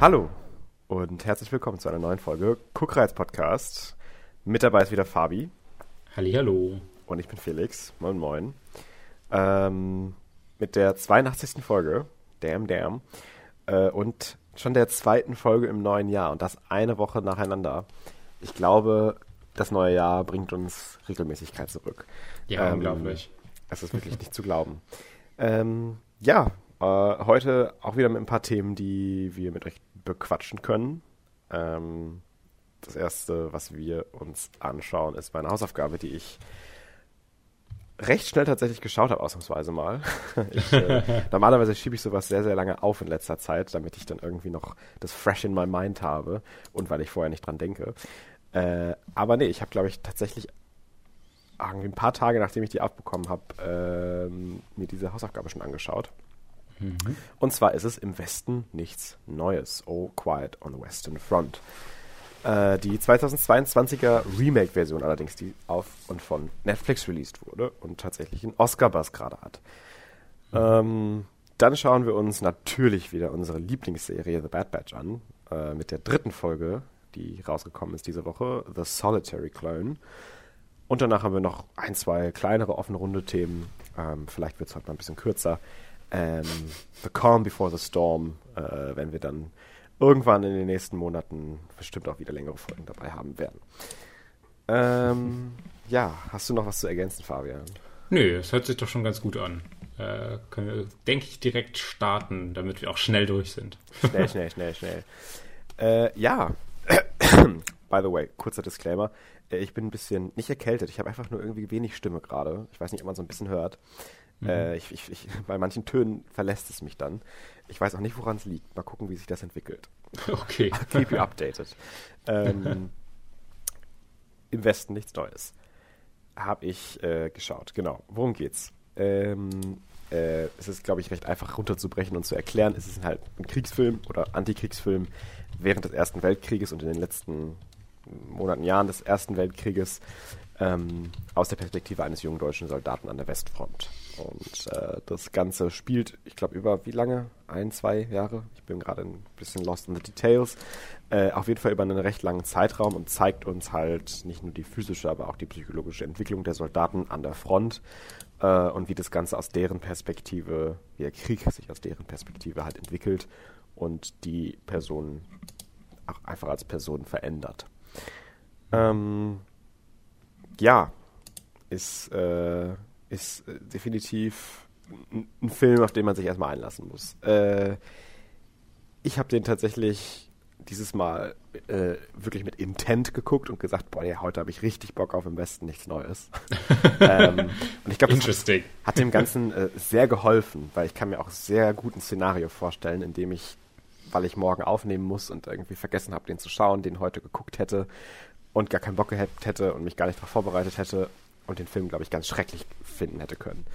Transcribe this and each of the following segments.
Hallo und herzlich willkommen zu einer neuen Folge Kuckreiz Podcast. Mit dabei ist wieder Fabi. Hallihallo. Und ich bin Felix. Moin Moin. Ähm, mit der 82. Folge, Damn Damn, äh, und schon der zweiten Folge im neuen Jahr und das eine Woche nacheinander. Ich glaube, das neue Jahr bringt uns Regelmäßigkeit zurück. Ja, ähm, unglaublich. Es ist wirklich nicht zu glauben. Ähm, ja, äh, heute auch wieder mit ein paar Themen, die wir mit euch bequatschen können. Ähm, das erste, was wir uns anschauen, ist meine Hausaufgabe, die ich recht schnell tatsächlich geschaut habe, ausnahmsweise mal. Ich, äh, normalerweise schiebe ich sowas sehr, sehr lange auf in letzter Zeit, damit ich dann irgendwie noch das fresh in my mind habe und weil ich vorher nicht dran denke. Äh, aber nee, ich habe, glaube ich, tatsächlich irgendwie ein paar Tage, nachdem ich die abbekommen habe, äh, mir diese Hausaufgabe schon angeschaut. Mhm. Und zwar ist es im Westen nichts Neues. Oh, Quiet on the Western Front. Äh, die 2022er Remake-Version allerdings, die auf und von Netflix released wurde und tatsächlich einen Oscar-Buzz gerade hat. Mhm. Ähm, dann schauen wir uns natürlich wieder unsere Lieblingsserie The Bad Batch an, äh, mit der dritten Folge, die rausgekommen ist diese Woche, The Solitary Clone. Und danach haben wir noch ein, zwei kleinere offene Runde Themen. Ähm, vielleicht wird es heute mal ein bisschen kürzer. Ähm, the Calm Before the Storm, äh, wenn wir dann irgendwann in den nächsten Monaten bestimmt auch wieder längere Folgen dabei haben werden. Ähm, ja, hast du noch was zu ergänzen, Fabian? Nö, es hört sich doch schon ganz gut an. Äh, können wir, denke ich, direkt starten, damit wir auch schnell durch sind. Schnell, schnell, schnell, schnell. Äh, ja, by the way, kurzer Disclaimer. Äh, ich bin ein bisschen nicht erkältet. Ich habe einfach nur irgendwie wenig Stimme gerade. Ich weiß nicht, ob man so ein bisschen hört. Mhm. Äh, ich, ich, ich, bei manchen Tönen verlässt es mich dann. Ich weiß auch nicht, woran es liegt. Mal gucken, wie sich das entwickelt. Okay. keep you updated. ähm, Im Westen nichts Neues. Habe ich äh, geschaut. Genau. Worum geht's? Ähm, äh, es ist, glaube ich, recht einfach runterzubrechen und zu erklären. Es ist halt ein Kriegsfilm oder Antikriegsfilm während des Ersten Weltkrieges und in den letzten Monaten, Jahren des Ersten Weltkrieges ähm, aus der Perspektive eines jungen deutschen Soldaten an der Westfront. Und äh, das Ganze spielt, ich glaube, über wie lange? Ein, zwei Jahre? Ich bin gerade ein bisschen lost in the details. Äh, auf jeden Fall über einen recht langen Zeitraum und zeigt uns halt nicht nur die physische, aber auch die psychologische Entwicklung der Soldaten an der Front äh, und wie das Ganze aus deren Perspektive, wie der Krieg sich aus deren Perspektive halt entwickelt und die Personen auch einfach als Personen verändert. Ähm, ja, ist, äh, ist äh, definitiv ein Film, auf den man sich erstmal einlassen muss. Äh, ich habe den tatsächlich dieses Mal äh, wirklich mit Intent geguckt und gesagt, boah, ja, heute habe ich richtig Bock auf im Westen nichts Neues. ähm, und ich glaube, das hat, hat, dem Ganzen äh, sehr geholfen, weil ich kann mir auch sehr gut ein Szenario vorstellen, in dem ich, weil ich morgen aufnehmen muss und irgendwie vergessen habe, den zu schauen, den heute geguckt hätte und gar keinen Bock gehabt hätte und mich gar nicht darauf vorbereitet hätte und den Film, glaube ich, ganz schrecklich finden hätte können.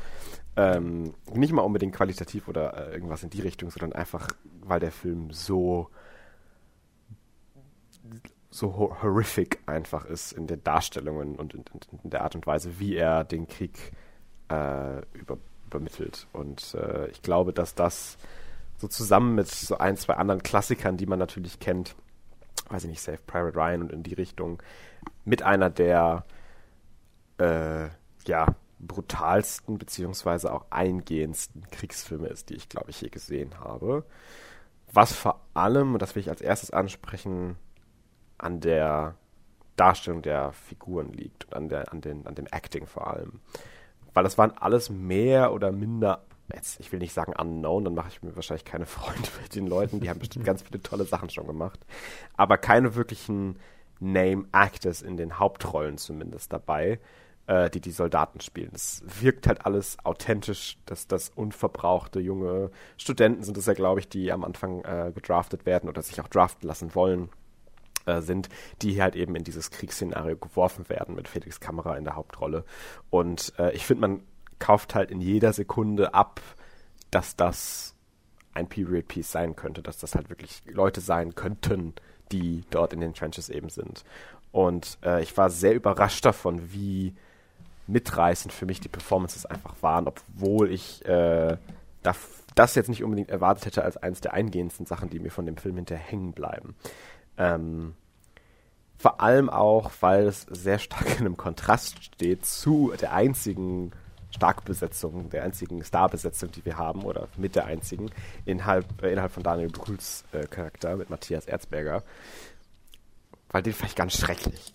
Ähm, nicht mal unbedingt qualitativ oder äh, irgendwas in die Richtung, sondern einfach, weil der Film so so horrific einfach ist in den Darstellungen und in, in, der Art und Weise, wie er den Krieg äh, über, übermittelt. Und äh, ich glaube, dass das so zusammen mit so ein, zwei anderen Klassikern, die man natürlich kennt, weiß ich nicht, Save Private Ryan und in die Richtung, mit einer der äh, ja, brutalsten beziehungsweise auch eingehendsten Kriegsfilme ist, die ich, glaube ich, je gesehen habe. Was vor allem, und das will ich als erstes ansprechen, an der Darstellung der Figuren liegt und an, der, an, den, an dem Acting vor allem. Weil das waren alles mehr oder minder jetzt, ich will nicht sagen unknown, dann mache ich mir wahrscheinlich keine Freunde mit den Leuten, die haben bestimmt ganz viele tolle Sachen schon gemacht. Aber keine wirklichen Name Actors in den Hauptrollen zumindest dabei, äh, die die Soldaten spielen. Es wirkt halt alles authentisch, dass das unverbrauchte junge Studenten sind es ja, glaube ich, die am Anfang äh, gedraftet werden oder sich auch draften lassen wollen äh, sind, die halt eben in dieses Kriegsszenario geworfen werden mit Felix Kamera in der Hauptrolle. Und äh, ich finde, man kauft halt in jeder Sekunde ab, dass das ein Period Piece sein könnte, dass das halt wirklich Leute sein könnten, die dort in den Trenches eben sind. Und äh, ich war sehr überrascht davon, wie mitreißend für mich die Performances einfach waren, obwohl ich äh, das jetzt nicht unbedingt erwartet hätte als eines der eingehendsten Sachen, die mir von dem Film hinterher hängen bleiben. Ähm, vor allem auch, weil es sehr stark in einem Kontrast steht zu der einzigen Starkbesetzung, der einzigen Starbesetzung, die wir haben, oder mit der einzigen, innerhalb, äh, innerhalb von Daniel Brühls äh, Charakter mit Matthias Erzberger. Weil den vielleicht ganz schrecklich.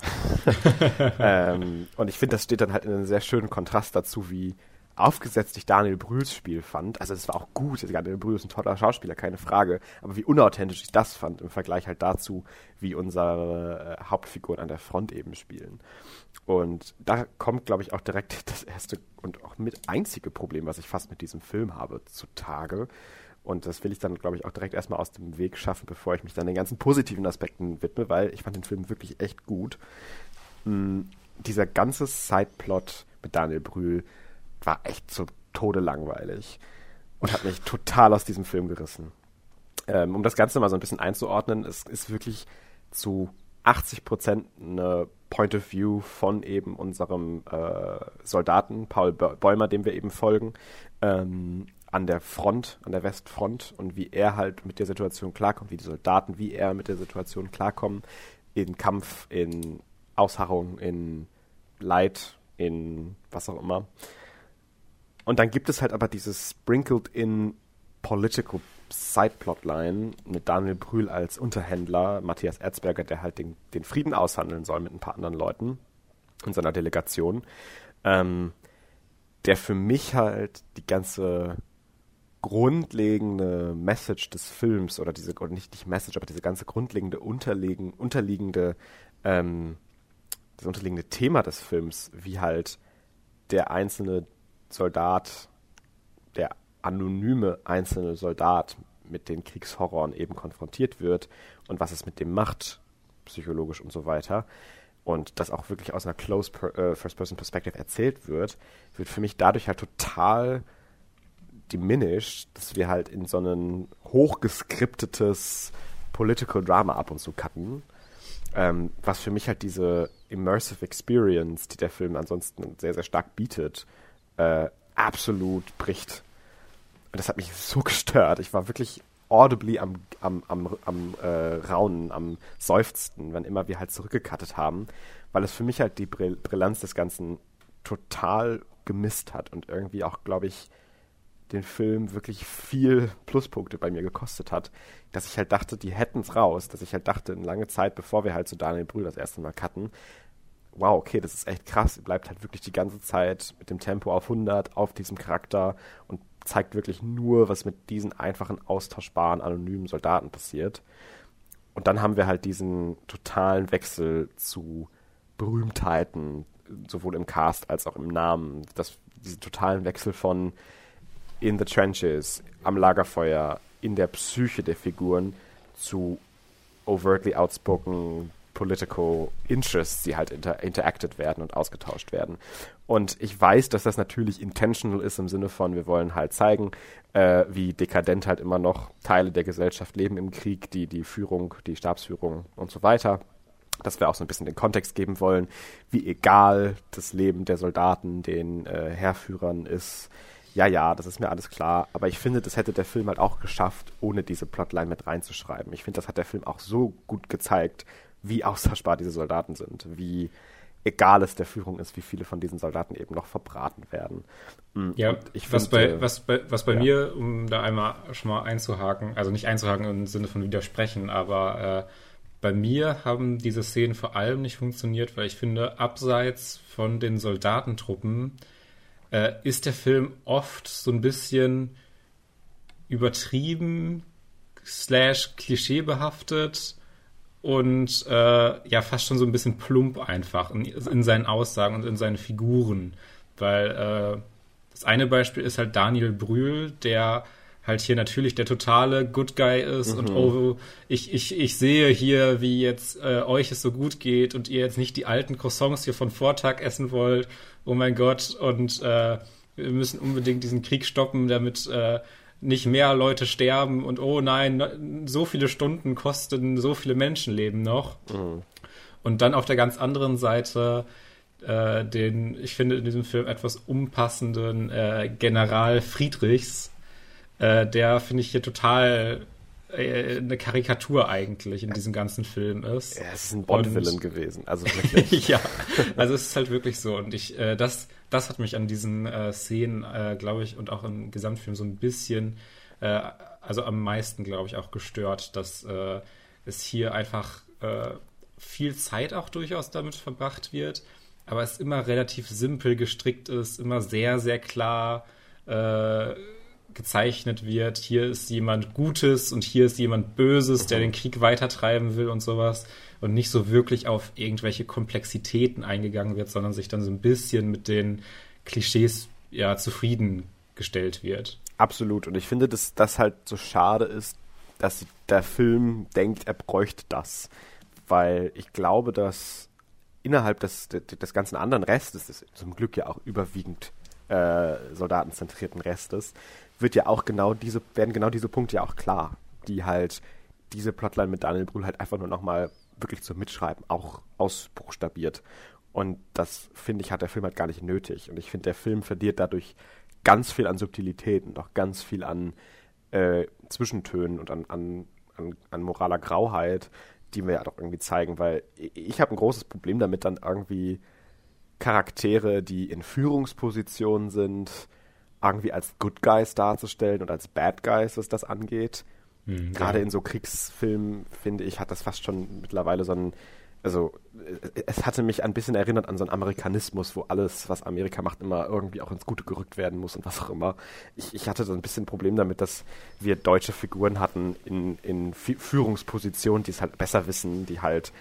ähm, und ich finde, das steht dann halt in einem sehr schönen Kontrast dazu, wie aufgesetzt ich Daniel Brühls Spiel fand. Also es war auch gut, Daniel Brühl ist ein toller Schauspieler, keine Frage. Aber wie unauthentisch ich das fand im Vergleich halt dazu, wie unsere äh, Hauptfiguren an der Front eben spielen. Und da kommt, glaube ich, auch direkt das erste und auch mit einzige Problem, was ich fast mit diesem Film habe, zutage. Und das will ich dann, glaube ich, auch direkt erstmal aus dem Weg schaffen, bevor ich mich dann den ganzen positiven Aspekten widme, weil ich fand den Film wirklich echt gut. Hm, dieser ganze Sideplot mit Daniel Brühl war echt so tode langweilig und hat mich total aus diesem Film gerissen. Ähm, um das Ganze mal so ein bisschen einzuordnen, es ist wirklich zu 80 Prozent eine Point of View von eben unserem äh, Soldaten Paul Bäumer, dem wir eben folgen, ähm, an der Front, an der Westfront und wie er halt mit der Situation klarkommt, wie die Soldaten, wie er mit der Situation klarkommen, in Kampf, in Ausharrung, in Leid, in was auch immer. Und dann gibt es halt aber dieses sprinkled in political Sideplotline mit Daniel Brühl als Unterhändler, Matthias Erzberger, der halt den, den Frieden aushandeln soll mit ein paar anderen Leuten in seiner Delegation, ähm, der für mich halt die ganze grundlegende Message des Films oder diese, oder nicht die Message, aber diese ganze grundlegende unterliegen, unterliegende, ähm, das unterliegende Thema des Films, wie halt der einzelne Soldat, der anonyme einzelne Soldat mit den Kriegshorroren eben konfrontiert wird und was es mit dem macht, psychologisch und so weiter, und das auch wirklich aus einer Close äh, erzählt wird, wird für mich dadurch halt total diminished, dass wir halt in so ein hochgeskriptetes Political Drama ab und zu cutten, ähm, was für mich halt diese Immersive Experience, die der Film ansonsten sehr, sehr stark bietet, äh, absolut bricht. Und das hat mich so gestört. Ich war wirklich audibly am, am, am, am äh, Raunen, am Seufzen, wenn immer wir halt zurückgekattet haben, weil es für mich halt die Brill Brillanz des Ganzen total gemisst hat und irgendwie auch, glaube ich, den Film wirklich viel Pluspunkte bei mir gekostet hat, dass ich halt dachte, die hätten es raus, dass ich halt dachte, eine lange Zeit, bevor wir halt zu Daniel Brühl das erste Mal cutten, wow, okay, das ist echt krass. Er bleibt halt wirklich die ganze Zeit mit dem Tempo auf 100 auf diesem Charakter und zeigt wirklich nur, was mit diesen einfachen, austauschbaren, anonymen Soldaten passiert. Und dann haben wir halt diesen totalen Wechsel zu Berühmtheiten, sowohl im Cast als auch im Namen. Das, diesen totalen Wechsel von in the trenches, am Lagerfeuer, in der Psyche der Figuren zu overtly outspoken political interests, die halt inter interacted werden und ausgetauscht werden. Und ich weiß, dass das natürlich intentional ist im Sinne von, wir wollen halt zeigen, äh, wie dekadent halt immer noch Teile der Gesellschaft leben im Krieg, die, die Führung, die Stabsführung und so weiter. Dass wir auch so ein bisschen den Kontext geben wollen, wie egal das Leben der Soldaten den äh, Heerführern ist. Ja, ja, das ist mir alles klar. Aber ich finde, das hätte der Film halt auch geschafft, ohne diese Plotline mit reinzuschreiben. Ich finde, das hat der Film auch so gut gezeigt, wie austauschbar diese Soldaten sind, wie egal es der Führung ist, wie viele von diesen Soldaten eben noch verbraten werden. Mm, ja, ich was, find, bei, was bei, was bei ja. mir, um da einmal schon mal einzuhaken, also nicht einzuhaken im Sinne von widersprechen, aber äh, bei mir haben diese Szenen vor allem nicht funktioniert, weil ich finde, abseits von den Soldatentruppen äh, ist der Film oft so ein bisschen übertrieben slash klischeebehaftet und äh, ja fast schon so ein bisschen plump einfach in, in, seinen Aussagen und in seinen Figuren. Weil äh, das eine Beispiel ist halt Daniel Brühl, der halt hier natürlich der totale Good Guy ist mhm. und oh, ich, ich, ich sehe hier, wie jetzt äh, euch es so gut geht und ihr jetzt nicht die alten Croissants hier von Vortag essen wollt. Oh mein Gott, und äh, wir müssen unbedingt diesen Krieg stoppen, damit äh, nicht mehr Leute sterben und oh nein, so viele Stunden kosten so viele Menschenleben noch. Mhm. Und dann auf der ganz anderen Seite äh, den, ich finde in diesem Film etwas unpassenden äh, General Friedrichs, äh, der finde ich hier total äh, eine Karikatur eigentlich in diesem ganzen Film ist. Er ist ein Bond-Villain gewesen, also wirklich. ja, also es ist halt wirklich so und ich, äh, das, das hat mich an diesen äh, Szenen, äh, glaube ich, und auch im Gesamtfilm so ein bisschen, äh, also am meisten, glaube ich, auch gestört, dass äh, es hier einfach viel Zeit auch durchaus damit verbracht wird, aber es immer relativ simpel gestrickt ist, immer sehr, sehr klar gezeichnet wird, hier ist jemand Gutes und hier ist jemand Böses, der den Krieg weitertreiben will und sowas. Und nicht so wirklich auf irgendwelche Komplexitäten eingegangen wird, sondern sich dann so ein bisschen mit den Klischees ja zufriedengestellt wird. Absolut. Und ich finde, dass das halt so schade ist, dass der Film denkt, er bräuchte das, weil ich glaube, dass innerhalb des, des ganzen anderen Restes, des zum Glück ja auch überwiegend äh, soldatenzentrierten Restes, wird ja auch genau diese, werden genau diese Punkte ja auch klar, die halt diese Plotline mit Daniel Brühl halt einfach nur nochmal wirklich zum Mitschreiben auch ausbuchstabiert. Und das, finde ich, hat der Film halt gar nicht nötig. Und ich finde, der Film verliert dadurch ganz viel an Subtilität und auch ganz viel an äh, Zwischentönen und an, an, an, an moraler Grauheit, die mir ja doch irgendwie zeigen, weil ich habe ein großes Problem damit, dann irgendwie Charaktere, die in Führungspositionen sind, irgendwie als Good Guys darzustellen und als Bad Guys, was das angeht. Mhm, Gerade ja. in so Kriegsfilmen, finde ich, hat das fast schon mittlerweile so ein, also es hatte mich ein bisschen erinnert an so einen Amerikanismus, wo alles, was Amerika macht, immer irgendwie auch ins Gute gerückt werden muss und was auch immer. Ich, ich hatte so ein bisschen ein Problem damit, dass wir deutsche Figuren hatten in, in Führungspositionen, die es halt besser wissen, die halt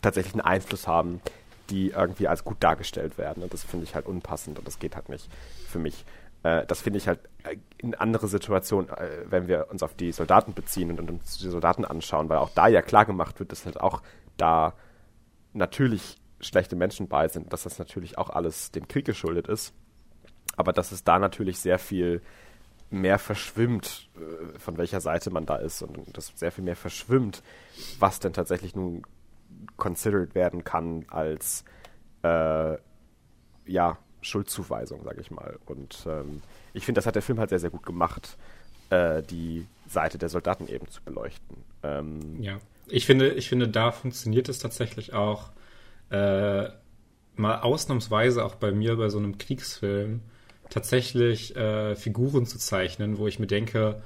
tatsächlich einen Einfluss haben, die irgendwie als gut dargestellt werden. Und das finde ich halt unpassend und das geht halt nicht für mich. Äh, das finde ich halt äh, in andere Situationen, äh, wenn wir uns auf die Soldaten beziehen und, und uns die Soldaten anschauen, weil auch da ja klar gemacht wird, dass halt auch da natürlich schlechte Menschen bei sind, dass das natürlich auch alles dem Krieg geschuldet ist, aber dass es da natürlich sehr viel mehr verschwimmt, äh, von welcher Seite man da ist und dass sehr viel mehr verschwimmt, was denn tatsächlich nun considered werden kann als äh, ja Schuldzuweisung, sage ich mal. Und ähm, ich finde, das hat der Film halt sehr, sehr gut gemacht, äh, die Seite der Soldaten eben zu beleuchten. Ähm, ja, ich finde, ich finde, da funktioniert es tatsächlich auch äh, mal ausnahmsweise auch bei mir bei so einem Kriegsfilm tatsächlich äh, Figuren zu zeichnen, wo ich mir denke,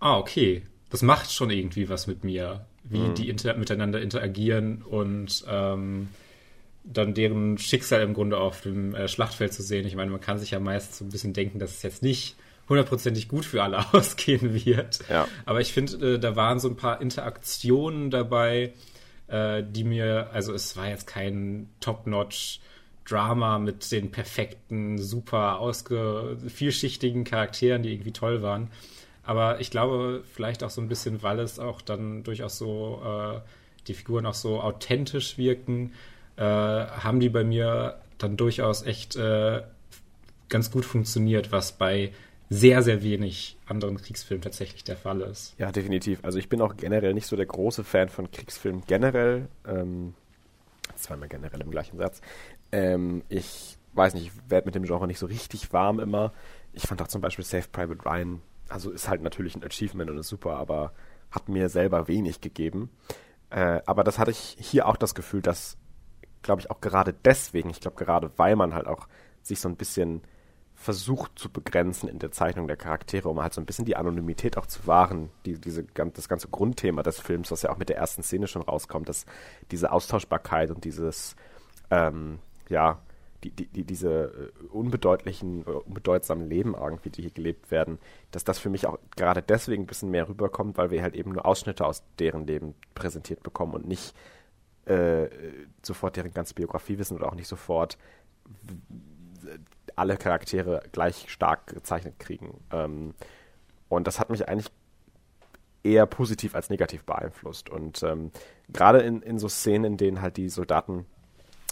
ah, okay, das macht schon irgendwie was mit mir, wie mhm. die inter miteinander interagieren und ähm, dann deren Schicksal im Grunde auf dem äh, Schlachtfeld zu sehen. Ich meine, man kann sich ja meist so ein bisschen denken, dass es jetzt nicht hundertprozentig gut für alle ausgehen wird. Ja. Aber ich finde, äh, da waren so ein paar Interaktionen dabei, äh, die mir, also es war jetzt kein Top-Notch Drama mit den perfekten, super ausge vielschichtigen Charakteren, die irgendwie toll waren. Aber ich glaube, vielleicht auch so ein bisschen, weil es auch dann durchaus so äh, die Figuren auch so authentisch wirken, äh, haben die bei mir dann durchaus echt äh, ganz gut funktioniert, was bei sehr, sehr wenig anderen Kriegsfilmen tatsächlich der Fall ist. Ja, definitiv. Also ich bin auch generell nicht so der große Fan von Kriegsfilmen generell. Ähm, zweimal generell im gleichen Satz. Ähm, ich weiß nicht, ich werde mit dem Genre nicht so richtig warm immer. Ich fand auch zum Beispiel Safe Private Ryan, also ist halt natürlich ein Achievement und ist super, aber hat mir selber wenig gegeben. Äh, aber das hatte ich hier auch das Gefühl, dass glaube ich, auch gerade deswegen, ich glaube gerade, weil man halt auch sich so ein bisschen versucht zu begrenzen in der Zeichnung der Charaktere, um halt so ein bisschen die Anonymität auch zu wahren, die, diese, das ganze Grundthema des Films, was ja auch mit der ersten Szene schon rauskommt, dass diese Austauschbarkeit und dieses, ähm, ja, die, die, die, diese äh, unbedeutlichen, äh, unbedeutsamen Leben irgendwie, die hier gelebt werden, dass das für mich auch gerade deswegen ein bisschen mehr rüberkommt, weil wir halt eben nur Ausschnitte aus deren Leben präsentiert bekommen und nicht äh, sofort deren ganze Biografie wissen oder auch nicht sofort alle Charaktere gleich stark gezeichnet kriegen. Ähm, und das hat mich eigentlich eher positiv als negativ beeinflusst. Und ähm, gerade in, in so Szenen, in denen halt die Soldaten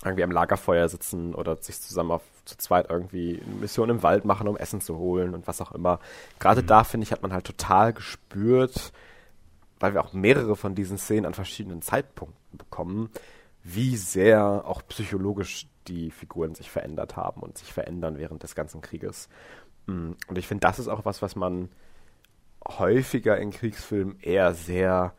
irgendwie am Lagerfeuer sitzen oder sich zusammen auf zu zweit irgendwie eine Mission im Wald machen, um Essen zu holen und was auch immer. Gerade mhm. da, finde ich, hat man halt total gespürt, weil wir auch mehrere von diesen Szenen an verschiedenen Zeitpunkten bekommen, wie sehr auch psychologisch die Figuren sich verändert haben und sich verändern während des ganzen Krieges. Mm, und ich finde, das ist auch was, was man häufiger in Kriegsfilmen eher sehr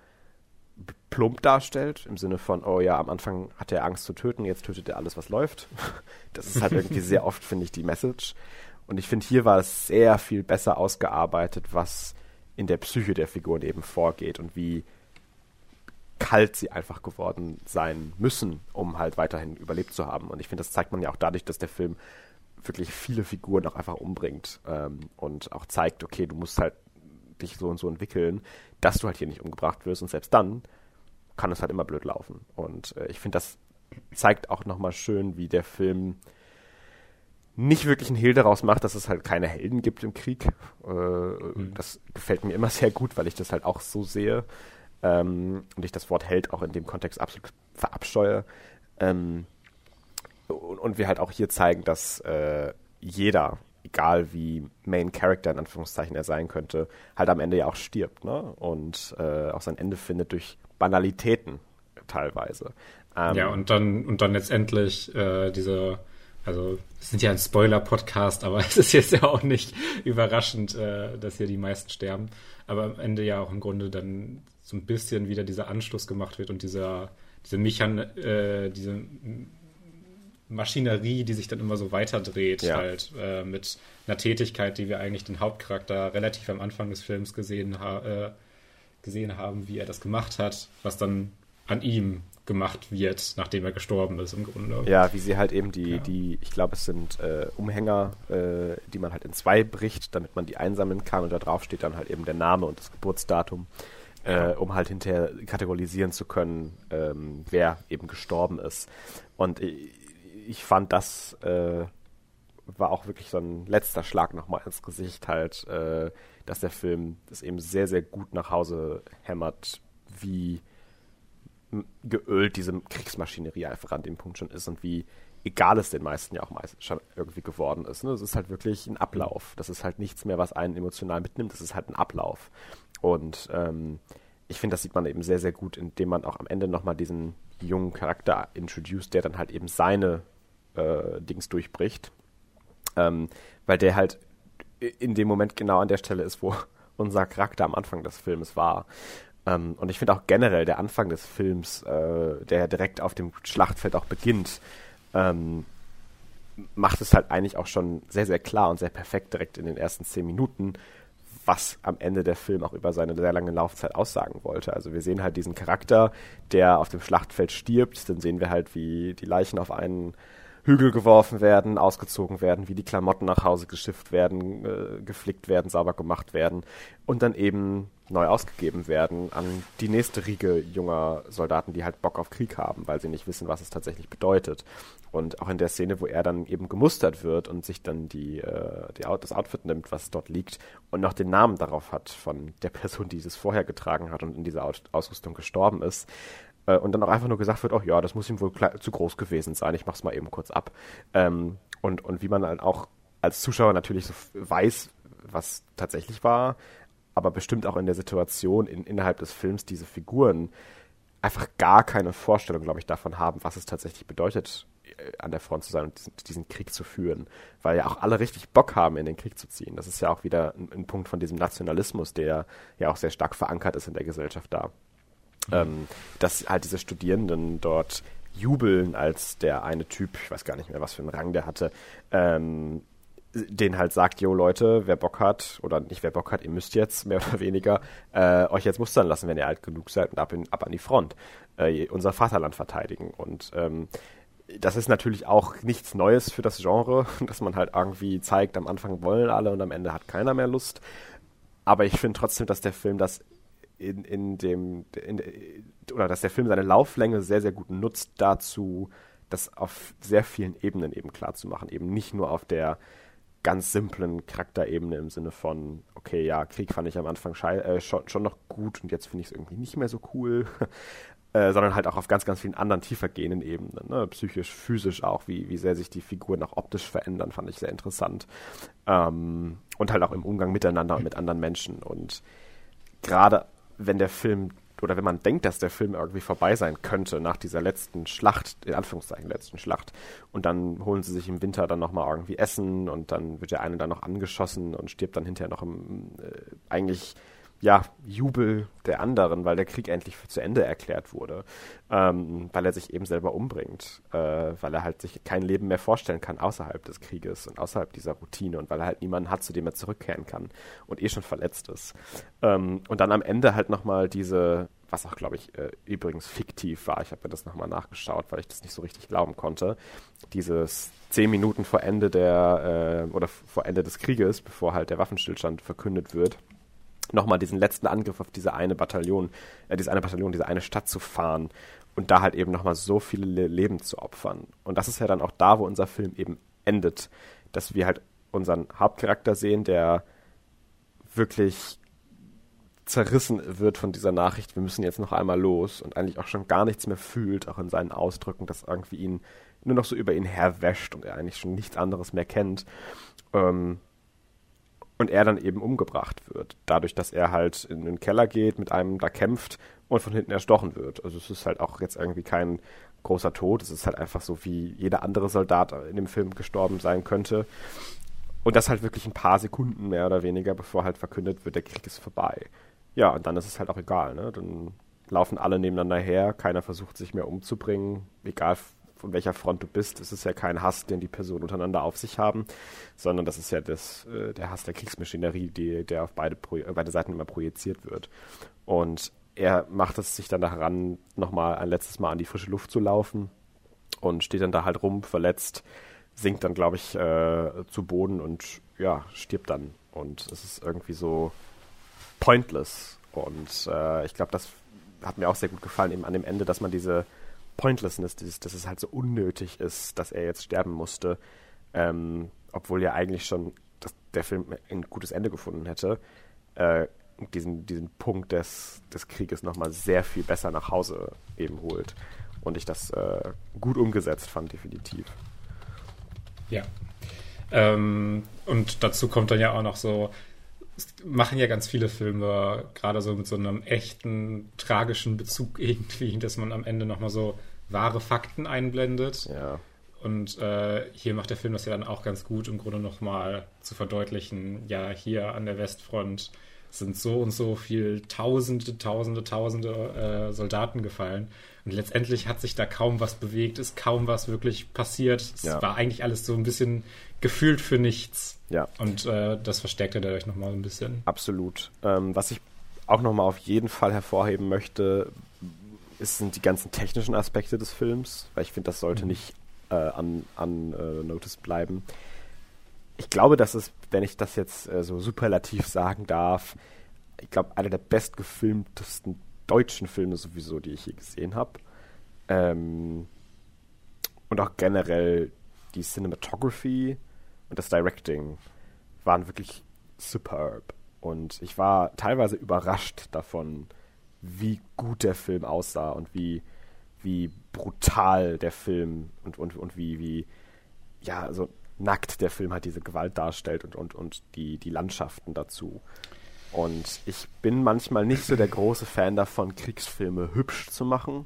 plump darstellt, im Sinne von, oh ja, am Anfang hat er Angst zu töten, jetzt tötet er alles, was läuft. Das ist halt irgendwie sehr oft, finde ich, die Message. Und ich finde, hier war es sehr viel besser ausgearbeitet, was in der Psyche der Figuren eben vorgeht und wie kalt sie einfach geworden sein müssen, um halt weiterhin überlebt zu haben. Und ich finde, das zeigt man ja auch dadurch, dass der Film wirklich viele Figuren auch einfach umbringt ähm, und auch zeigt, okay, du musst halt dich so und so entwickeln, dass du halt hier nicht umgebracht wirst und selbst dann kann es halt immer blöd laufen. Und äh, ich finde, das zeigt auch nochmal schön, wie der Film nicht wirklich einen Hehl daraus macht, dass es halt keine Helden gibt im Krieg. Äh, mhm. Das gefällt mir immer sehr gut, weil ich das halt auch so sehe. Ähm, und ich das Wort Held auch in dem Kontext absolut verabscheue. Ähm, und, und, wir halt auch hier zeigen, dass äh, jeder egal wie Main Character in Anführungszeichen er sein könnte, halt am Ende ja auch stirbt, ne? Und äh, auch sein Ende findet durch Banalitäten teilweise. Ähm, ja, und dann, und dann letztendlich äh, diese, also wir sind ja ein Spoiler-Podcast, aber es ist jetzt ja auch nicht überraschend, äh, dass hier die meisten sterben. Aber am Ende ja auch im Grunde dann so ein bisschen wieder dieser Anschluss gemacht wird und dieser, diese Mechan, äh, diese Maschinerie, die sich dann immer so weiterdreht, ja. halt äh, mit einer Tätigkeit, die wir eigentlich den Hauptcharakter relativ am Anfang des Films gesehen, ha äh, gesehen haben, wie er das gemacht hat, was dann an ihm gemacht wird, nachdem er gestorben ist im Grunde. Ja, wie sie halt eben die, ja. die ich glaube, es sind äh, Umhänger, äh, die man halt in zwei bricht, damit man die einsammeln kann und da drauf steht dann halt eben der Name und das Geburtsdatum, äh, um halt hinterher kategorisieren zu können, ähm, wer eben gestorben ist. Und ich, ich fand, das äh, war auch wirklich so ein letzter Schlag nochmal ins Gesicht halt, äh, dass der Film das eben sehr, sehr gut nach Hause hämmert, wie geölt diese Kriegsmaschinerie einfach an dem Punkt schon ist und wie egal es den meisten ja auch meist schon irgendwie geworden ist. Ne? Es ist halt wirklich ein Ablauf. Das ist halt nichts mehr, was einen emotional mitnimmt. Das ist halt ein Ablauf. Und ähm, ich finde, das sieht man eben sehr, sehr gut, indem man auch am Ende nochmal diesen jungen Charakter introduced, der dann halt eben seine äh, Dings durchbricht. Ähm, weil der halt in dem Moment genau an der Stelle ist, wo unser Charakter am Anfang des Films war. Ähm, und ich finde auch generell der Anfang des Films, äh, der direkt auf dem Schlachtfeld auch beginnt, ähm, macht es halt eigentlich auch schon sehr, sehr klar und sehr perfekt direkt in den ersten zehn Minuten, was am Ende der Film auch über seine sehr lange Laufzeit aussagen wollte. Also wir sehen halt diesen Charakter, der auf dem Schlachtfeld stirbt, dann sehen wir halt, wie die Leichen auf einen Hügel geworfen werden, ausgezogen werden, wie die Klamotten nach Hause geschifft werden, äh, geflickt werden, sauber gemacht werden und dann eben neu ausgegeben werden an die nächste Riege junger Soldaten, die halt Bock auf Krieg haben, weil sie nicht wissen, was es tatsächlich bedeutet. Und auch in der Szene, wo er dann eben gemustert wird und sich dann die, äh, die, das Outfit nimmt, was dort liegt und noch den Namen darauf hat von der Person, die es vorher getragen hat und in dieser Ausrüstung gestorben ist, äh, und dann auch einfach nur gesagt wird, ach ja, das muss ihm wohl zu groß gewesen sein, ich mach's mal eben kurz ab. Ähm, und, und wie man dann auch als Zuschauer natürlich so weiß, was tatsächlich war, aber bestimmt auch in der Situation in, innerhalb des Films diese Figuren einfach gar keine Vorstellung, glaube ich, davon haben, was es tatsächlich bedeutet, äh, an der Front zu sein und diesen, diesen, Krieg zu führen, weil ja auch alle richtig Bock haben, in den Krieg zu ziehen. Das ist ja auch wieder ein, ein Punkt von diesem Nationalismus, der ja auch sehr stark verankert ist in der Gesellschaft da ähm, dass halt diese Studierenden dort jubeln, als der eine Typ, ich weiß gar nicht mehr, was für einen Rang der hatte, ähm, den halt sagt, jo Leute, wer Bock hat, oder nicht wer Bock hat, ihr müsst jetzt mehr oder weniger äh, euch jetzt mustern lassen, wenn ihr alt genug seid und ab, in, ab an die Front, äh, unser Vaterland verteidigen. Und ähm, das ist natürlich auch nichts Neues für das Genre, dass man halt irgendwie zeigt, am Anfang wollen alle und am Ende hat keiner mehr Lust. Aber ich finde trotzdem, dass der Film das in, in dem, in, oder dass der Film seine Lauflänge sehr, sehr gut nutzt dazu, das auf sehr vielen Ebenen eben klar zu machen. Eben nicht nur auf der ganz simplen Charakterebene im Sinne von, okay, ja, Krieg fand ich am Anfang äh, schon, schon noch gut und jetzt finde ich es irgendwie nicht mehr so cool, äh, sondern halt auch auf ganz, ganz vielen anderen tiefergehenden Ebenen, ne? psychisch, physisch auch, wie, wie sehr sich die Figuren auch optisch verändern, fand ich sehr interessant. Ähm, und halt auch im Umgang miteinander und mit anderen Menschen und gerade wenn der Film oder wenn man denkt, dass der Film irgendwie vorbei sein könnte nach dieser letzten Schlacht, in Anführungszeichen letzten Schlacht, und dann holen sie sich im Winter dann nochmal irgendwie Essen und dann wird der eine dann noch angeschossen und stirbt dann hinterher noch im, äh, eigentlich ja, Jubel der anderen, weil der Krieg endlich zu Ende erklärt wurde, ähm, weil er sich eben selber umbringt, äh, weil er halt sich kein Leben mehr vorstellen kann außerhalb des Krieges und außerhalb dieser Routine und weil er halt niemanden hat, zu dem er zurückkehren kann und eh schon verletzt ist. Ähm, und dann am Ende halt nochmal diese, was auch glaube ich äh, übrigens fiktiv war, ich habe mir das nochmal nachgeschaut, weil ich das nicht so richtig glauben konnte, dieses zehn Minuten vor Ende der, äh, oder vor Ende des Krieges, bevor halt der Waffenstillstand verkündet wird, nochmal diesen letzten Angriff auf diese eine Bataillon, äh, diese eine Bataillon, diese eine Stadt zu fahren und da halt eben nochmal so viele Le Leben zu opfern. Und das ist ja dann auch da, wo unser Film eben endet, dass wir halt unseren Hauptcharakter sehen, der wirklich zerrissen wird von dieser Nachricht, wir müssen jetzt noch einmal los und eigentlich auch schon gar nichts mehr fühlt, auch in seinen Ausdrücken, dass irgendwie ihn nur noch so über ihn herwäscht und er eigentlich schon nichts anderes mehr kennt. Ähm, und er dann eben umgebracht wird. Dadurch, dass er halt in den Keller geht, mit einem da kämpft und von hinten erstochen wird. Also es ist halt auch jetzt irgendwie kein großer Tod. Es ist halt einfach so, wie jeder andere Soldat in dem Film gestorben sein könnte. Und das halt wirklich ein paar Sekunden mehr oder weniger, bevor halt verkündet wird, der Krieg ist vorbei. Ja, und dann ist es halt auch egal, ne? Dann laufen alle nebeneinander her, keiner versucht sich mehr umzubringen, egal von welcher Front du bist. Es ist ja kein Hass, den die Personen untereinander auf sich haben, sondern das ist ja das, äh, der Hass der Kriegsmaschinerie, die, der auf beide, beide Seiten immer projiziert wird. Und er macht es sich dann daran, nochmal ein letztes Mal an die frische Luft zu laufen und steht dann da halt rum, verletzt, sinkt dann, glaube ich, äh, zu Boden und ja, stirbt dann. Und es ist irgendwie so pointless. Und äh, ich glaube, das hat mir auch sehr gut gefallen, eben an dem Ende, dass man diese Pointlessness, dieses, dass es halt so unnötig ist, dass er jetzt sterben musste, ähm, obwohl ja eigentlich schon das, der Film ein gutes Ende gefunden hätte, äh, diesen, diesen Punkt des, des Krieges nochmal sehr viel besser nach Hause eben holt. Und ich das äh, gut umgesetzt fand, definitiv. Ja. Ähm, und dazu kommt dann ja auch noch so, machen ja ganz viele Filme, gerade so mit so einem echten, tragischen Bezug irgendwie, dass man am Ende nochmal so wahre Fakten einblendet. Ja. Und äh, hier macht der Film das ja dann auch ganz gut, im Grunde nochmal zu verdeutlichen, ja, hier an der Westfront sind so und so viel Tausende, Tausende, Tausende äh, Soldaten gefallen. Und letztendlich hat sich da kaum was bewegt, ist kaum was wirklich passiert. Es Ja. war eigentlich alles so ein bisschen gefühlt für nichts. Ja. Und äh, das verstärkt er dadurch nochmal ein bisschen. Absolut. Ähm, was ich auch nochmal auf jeden Fall hervorheben möchte, ist, sind die ganzen technischen Aspekte des Films, weil ich finde, das sollte Mhm. nicht äh, an, an äh, Notice bleiben. Ich glaube, dass es, wenn ich das jetzt äh, so superlativ sagen darf, ich glaube, einer der bestgefilmtesten deutschen Filme sowieso, die ich je gesehen habe. Ähm, und auch generell die Cinematography und das Directing waren wirklich superb. Und ich war teilweise überrascht davon, wie gut der Film aussah und wie, wie brutal der Film und, und, und wie, wie, ja, so nackt der Film halt diese Gewalt darstellt und, und, und die, die Landschaften dazu. Und ich bin manchmal nicht so der große Fan davon, Kriegsfilme hübsch zu machen.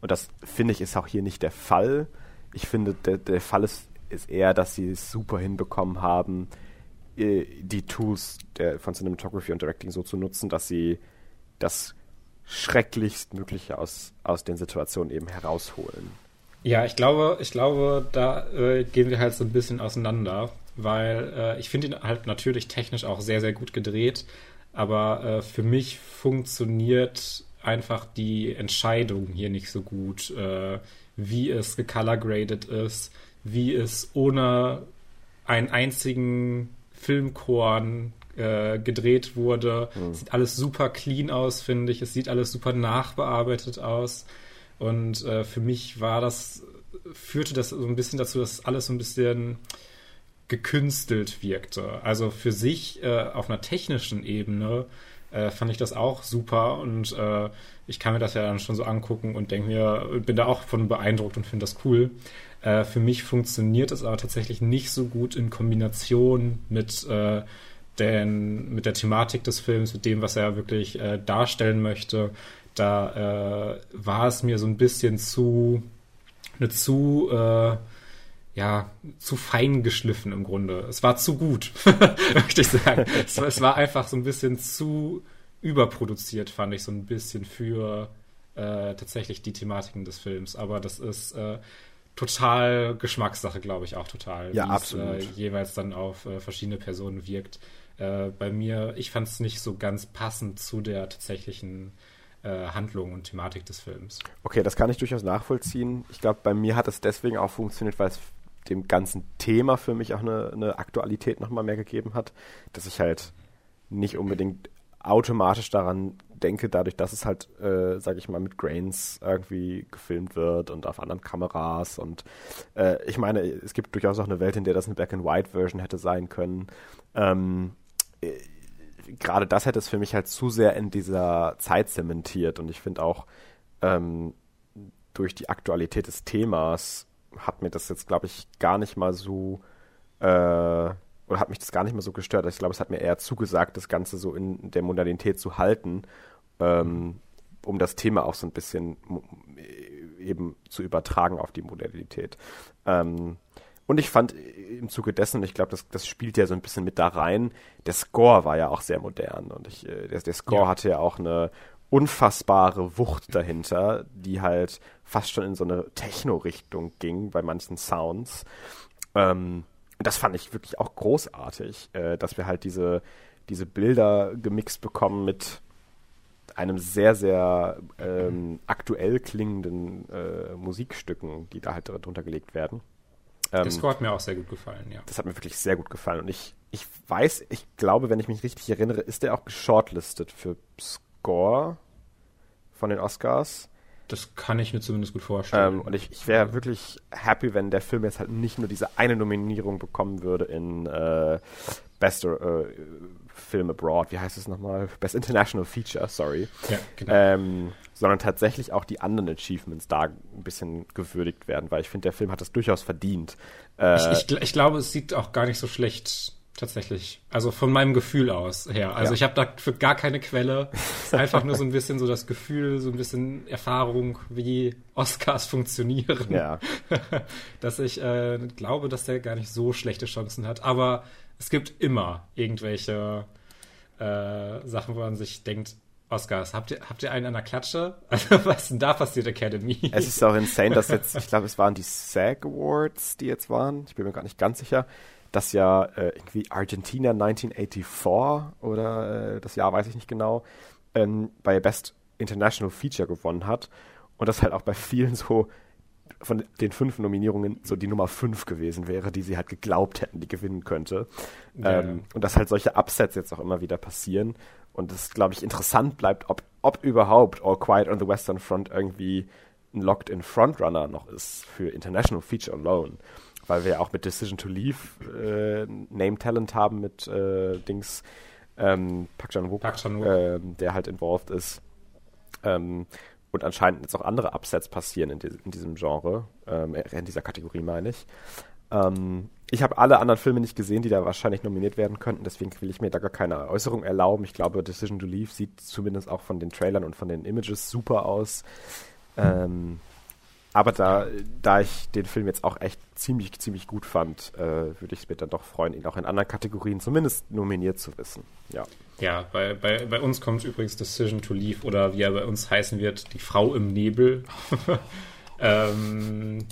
Und das finde ich ist auch hier nicht der Fall. Ich finde, der, der Fall ist, ist eher, dass sie es super hinbekommen haben, äh, die Tools der, von Cinematography und Directing so zu nutzen, dass sie das schrecklichst Mögliche aus, aus den Situationen eben herausholen. Ja, ich glaube, ich glaube, da äh, gehen wir halt so ein bisschen auseinander, weil äh, ich finde ihn halt natürlich technisch auch sehr, sehr gut gedreht, aber äh, für mich funktioniert einfach die Entscheidung hier nicht so gut, äh, wie es gecolorgraded ist, wie es ohne einen einzigen Filmkorn äh, gedreht wurde. Sieht alles super clean aus, finde ich. Es sieht alles super nachbearbeitet aus. Und äh, für mich war das, führte das so ein bisschen dazu, dass alles so ein bisschen gekünstelt wirkte. Also für sich äh, auf einer technischen Ebene äh, fand ich das auch super und äh, ich kann mir das ja dann schon so angucken und denke mir, bin da auch von beeindruckt und finde das cool. Äh, für mich funktioniert es aber tatsächlich nicht so gut in Kombination mit äh, den, mit der Thematik des Films, mit dem, was er wirklich äh, darstellen möchte. Da äh, war es mir so ein bisschen zu, eine zu, äh, ja, zu fein geschliffen im Grunde. Es war zu gut, möchte ich sagen. es, war- es war einfach so ein bisschen zu überproduziert, fand ich so ein bisschen für äh, tatsächlich die Thematiken des Films. Aber das ist äh, total Geschmackssache, glaube ich, auch total. Ja, absolut. Äh, jeweils dann auf äh, verschiedene Personen wirkt. Äh, bei mir, ich fand es nicht so ganz passend zu der tatsächlichen äh, Handlung und Thematik des Films. Okay, das kann ich durchaus nachvollziehen. Ich glaube, bei mir hat es deswegen auch funktioniert, weil es dem ganzen Thema für mich auch eine, eine Aktualität nochmal mehr gegeben hat, dass ich halt nicht unbedingt automatisch daran denke, dadurch, dass es halt, äh, sag ich mal, mit Grains irgendwie gefilmt wird und auf anderen Kameras und äh, ich meine, es gibt durchaus auch eine Welt, in der das eine Black-and-White-Version hätte sein können. Ähm, äh, Gerade das hätte es für mich halt zu sehr in dieser Zeit zementiert und ich finde auch ähm, durch die Aktualität des Themas hat mir das jetzt, glaube ich, gar nicht mal so äh, oder hat mich das gar nicht mehr so gestört. Ich glaube, es hat mir eher zugesagt, das Ganze so in der Modernität zu halten, ähm, um das Thema auch so ein bisschen eben zu übertragen auf die Modernität. Ähm, und ich fand im Zuge dessen, ich glaube, das, das spielt ja so ein bisschen mit da rein, der Score war ja auch sehr modern und ich, äh, der, der Score ja. hatte ja auch eine unfassbare Wucht dahinter, die halt fast schon in so eine Techno-Richtung ging bei manchen Sounds. Ähm, und das fand ich wirklich auch großartig, äh, dass wir halt diese, diese Bilder gemixt bekommen mit einem sehr, sehr ähm, aktuell klingenden äh, Musikstücken, die da halt drunter gelegt werden. Ähm, der Score hat mir auch sehr gut gefallen, ja. Das hat mir wirklich sehr gut gefallen. Und ich, ich weiß, ich glaube, wenn ich mich richtig erinnere, ist der auch geshortlistet für Score von den Oscars. Das kann ich mir zumindest gut vorstellen. Ähm, und ich, ich wäre wirklich happy, wenn der Film jetzt halt nicht nur diese eine Nominierung bekommen würde in äh, Best äh, Film Abroad, wie heißt es nochmal? Best International Feature, sorry. Ja, genau. Ähm, sondern tatsächlich auch die anderen Achievements da ein bisschen gewürdigt werden, weil ich finde, der Film hat das durchaus verdient. Äh, ich, ich, ich glaube, es sieht auch gar nicht so schlecht tatsächlich. Also von meinem Gefühl aus her. Also ja. ich habe dafür gar keine Quelle. Einfach nur so ein bisschen so das Gefühl, so ein bisschen Erfahrung, wie Oscars funktionieren. Ja. dass ich äh, glaube, dass der gar nicht so schlechte Chancen hat. Aber es gibt immer irgendwelche äh, Sachen, wo man sich denkt, Oscars, habt ihr, habt ihr einen an der Klatsche? Also, was ist denn da passiert, Academy? Es ist auch insane, dass jetzt, ich glaube, es waren die SAG Awards, die jetzt waren. Ich bin mir gar nicht ganz sicher dass ja äh, irgendwie Argentina 1984 oder äh, das Jahr weiß ich nicht genau, ähm, bei Best International Feature gewonnen hat. Und das halt auch bei vielen so von den fünf Nominierungen so die Nummer fünf gewesen wäre, die sie halt geglaubt hätten, die gewinnen könnte. Ja. Ähm, und dass halt solche Upsets jetzt auch immer wieder passieren. Und es, glaube ich, interessant bleibt, ob, ob überhaupt All Quiet on the Western Front irgendwie ein Locked-in Frontrunner noch ist für International Feature Alone weil wir auch mit Decision to Leave äh, Name Talent haben mit äh, Dings ähm, Park Chan-wook, Chan äh, der halt involved ist. Ähm, und anscheinend jetzt auch andere Upsets passieren in, die, in diesem Genre, ähm, in dieser Kategorie meine ich. Ähm, ich habe alle anderen Filme nicht gesehen, die da wahrscheinlich nominiert werden könnten, deswegen will ich mir da gar keine Äußerung erlauben. Ich glaube, Decision to Leave sieht zumindest auch von den Trailern und von den Images super aus. Ähm, aber da, da ich den Film jetzt auch echt ziemlich, ziemlich gut fand, äh, würde ich es mir dann doch freuen, ihn auch in anderen Kategorien zumindest nominiert zu wissen. Ja. Ja, bei, bei, bei uns kommt übrigens Decision to Leave oder wie er bei uns heißen wird, die Frau im Nebel. ähm,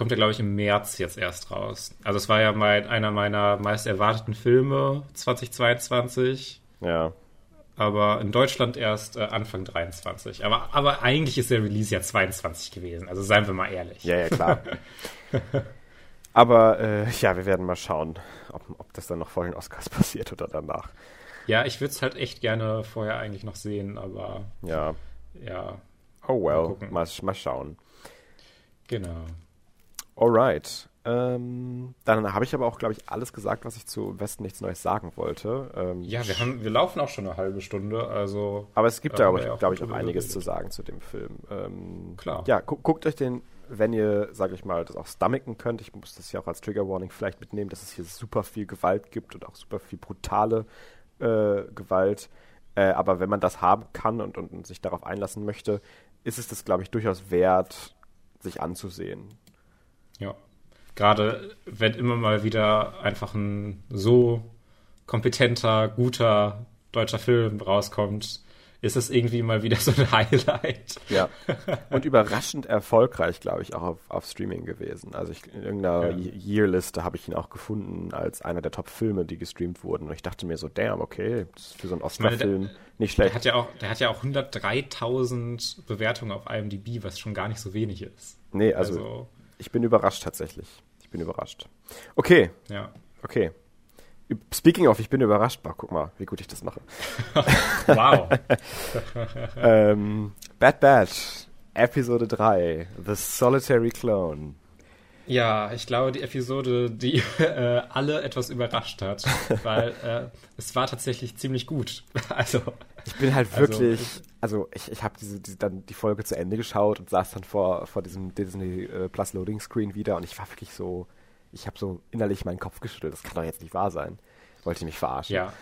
kommt ja, glaube ich, im März jetzt erst raus. Also es war ja mein, einer meiner meist erwarteten Filme 2022. Ja aber in Deutschland erst äh, Anfang 23. Aber, aber eigentlich ist der Release ja 22 gewesen, also seien wir mal ehrlich. Ja, ja, klar. aber äh, ja, wir werden mal schauen, ob, ob das dann noch vor den Oscars passiert oder danach. Ja, ich würde es halt echt gerne vorher eigentlich noch sehen, aber ja. Ja. Oh well, mal, mal schauen. Genau. Alright. Ähm, dann habe ich aber auch, glaube ich, alles gesagt, was ich zu Westen nichts Neues sagen wollte. Ähm, ja, wir, haben, wir laufen auch schon eine halbe Stunde, also. Aber es gibt da, glaube ich, glaub ich, auch einiges zu sagen zu dem Film. Ähm, Klar. Ja, gu guckt euch den, wenn ihr, sage ich mal, das auch stomachern könnt. Ich muss das ja auch als Trigger Warning vielleicht mitnehmen, dass es hier super viel Gewalt gibt und auch super viel brutale äh, Gewalt. Äh, aber wenn man das haben kann und, und, und sich darauf einlassen möchte, ist es das, glaube ich, durchaus wert, sich anzusehen. Ja, gerade wenn immer mal wieder einfach ein so kompetenter, guter deutscher Film rauskommt, ist es irgendwie mal wieder so ein Highlight. Ja. Und überraschend erfolgreich, glaube ich, auch auf, auf Streaming gewesen. Also ich, in irgendeiner ja. Yearliste habe ich ihn auch gefunden als einer der Top-Filme, die gestreamt wurden. Und ich dachte mir so, damn, okay, das ist für so einen Oscar-Film nicht schlecht. Der hat ja auch, der hat ja auch 103.000 Bewertungen auf IMDb, was schon gar nicht so wenig ist. Nee, also, also ich bin überrascht tatsächlich. Ich bin überrascht. Okay. Ja. Okay. Speaking of, ich bin überrascht. Boah, guck mal, wie gut ich das mache. wow. ähm, Bad Batch, Episode 3, The Solitary Clone. Ja, ich glaube, die Episode, die äh, alle etwas überrascht hat, weil äh, es war tatsächlich ziemlich gut. Also ich bin halt also wirklich, also, also ich, ich habe diese, diese, dann die Folge zu Ende geschaut und saß dann vor, vor diesem Disney äh, Plus Loading Screen wieder und ich war wirklich so, ich habe so innerlich meinen Kopf geschüttelt. Das kann doch jetzt nicht wahr sein. Wollte ich mich verarschen. Ja.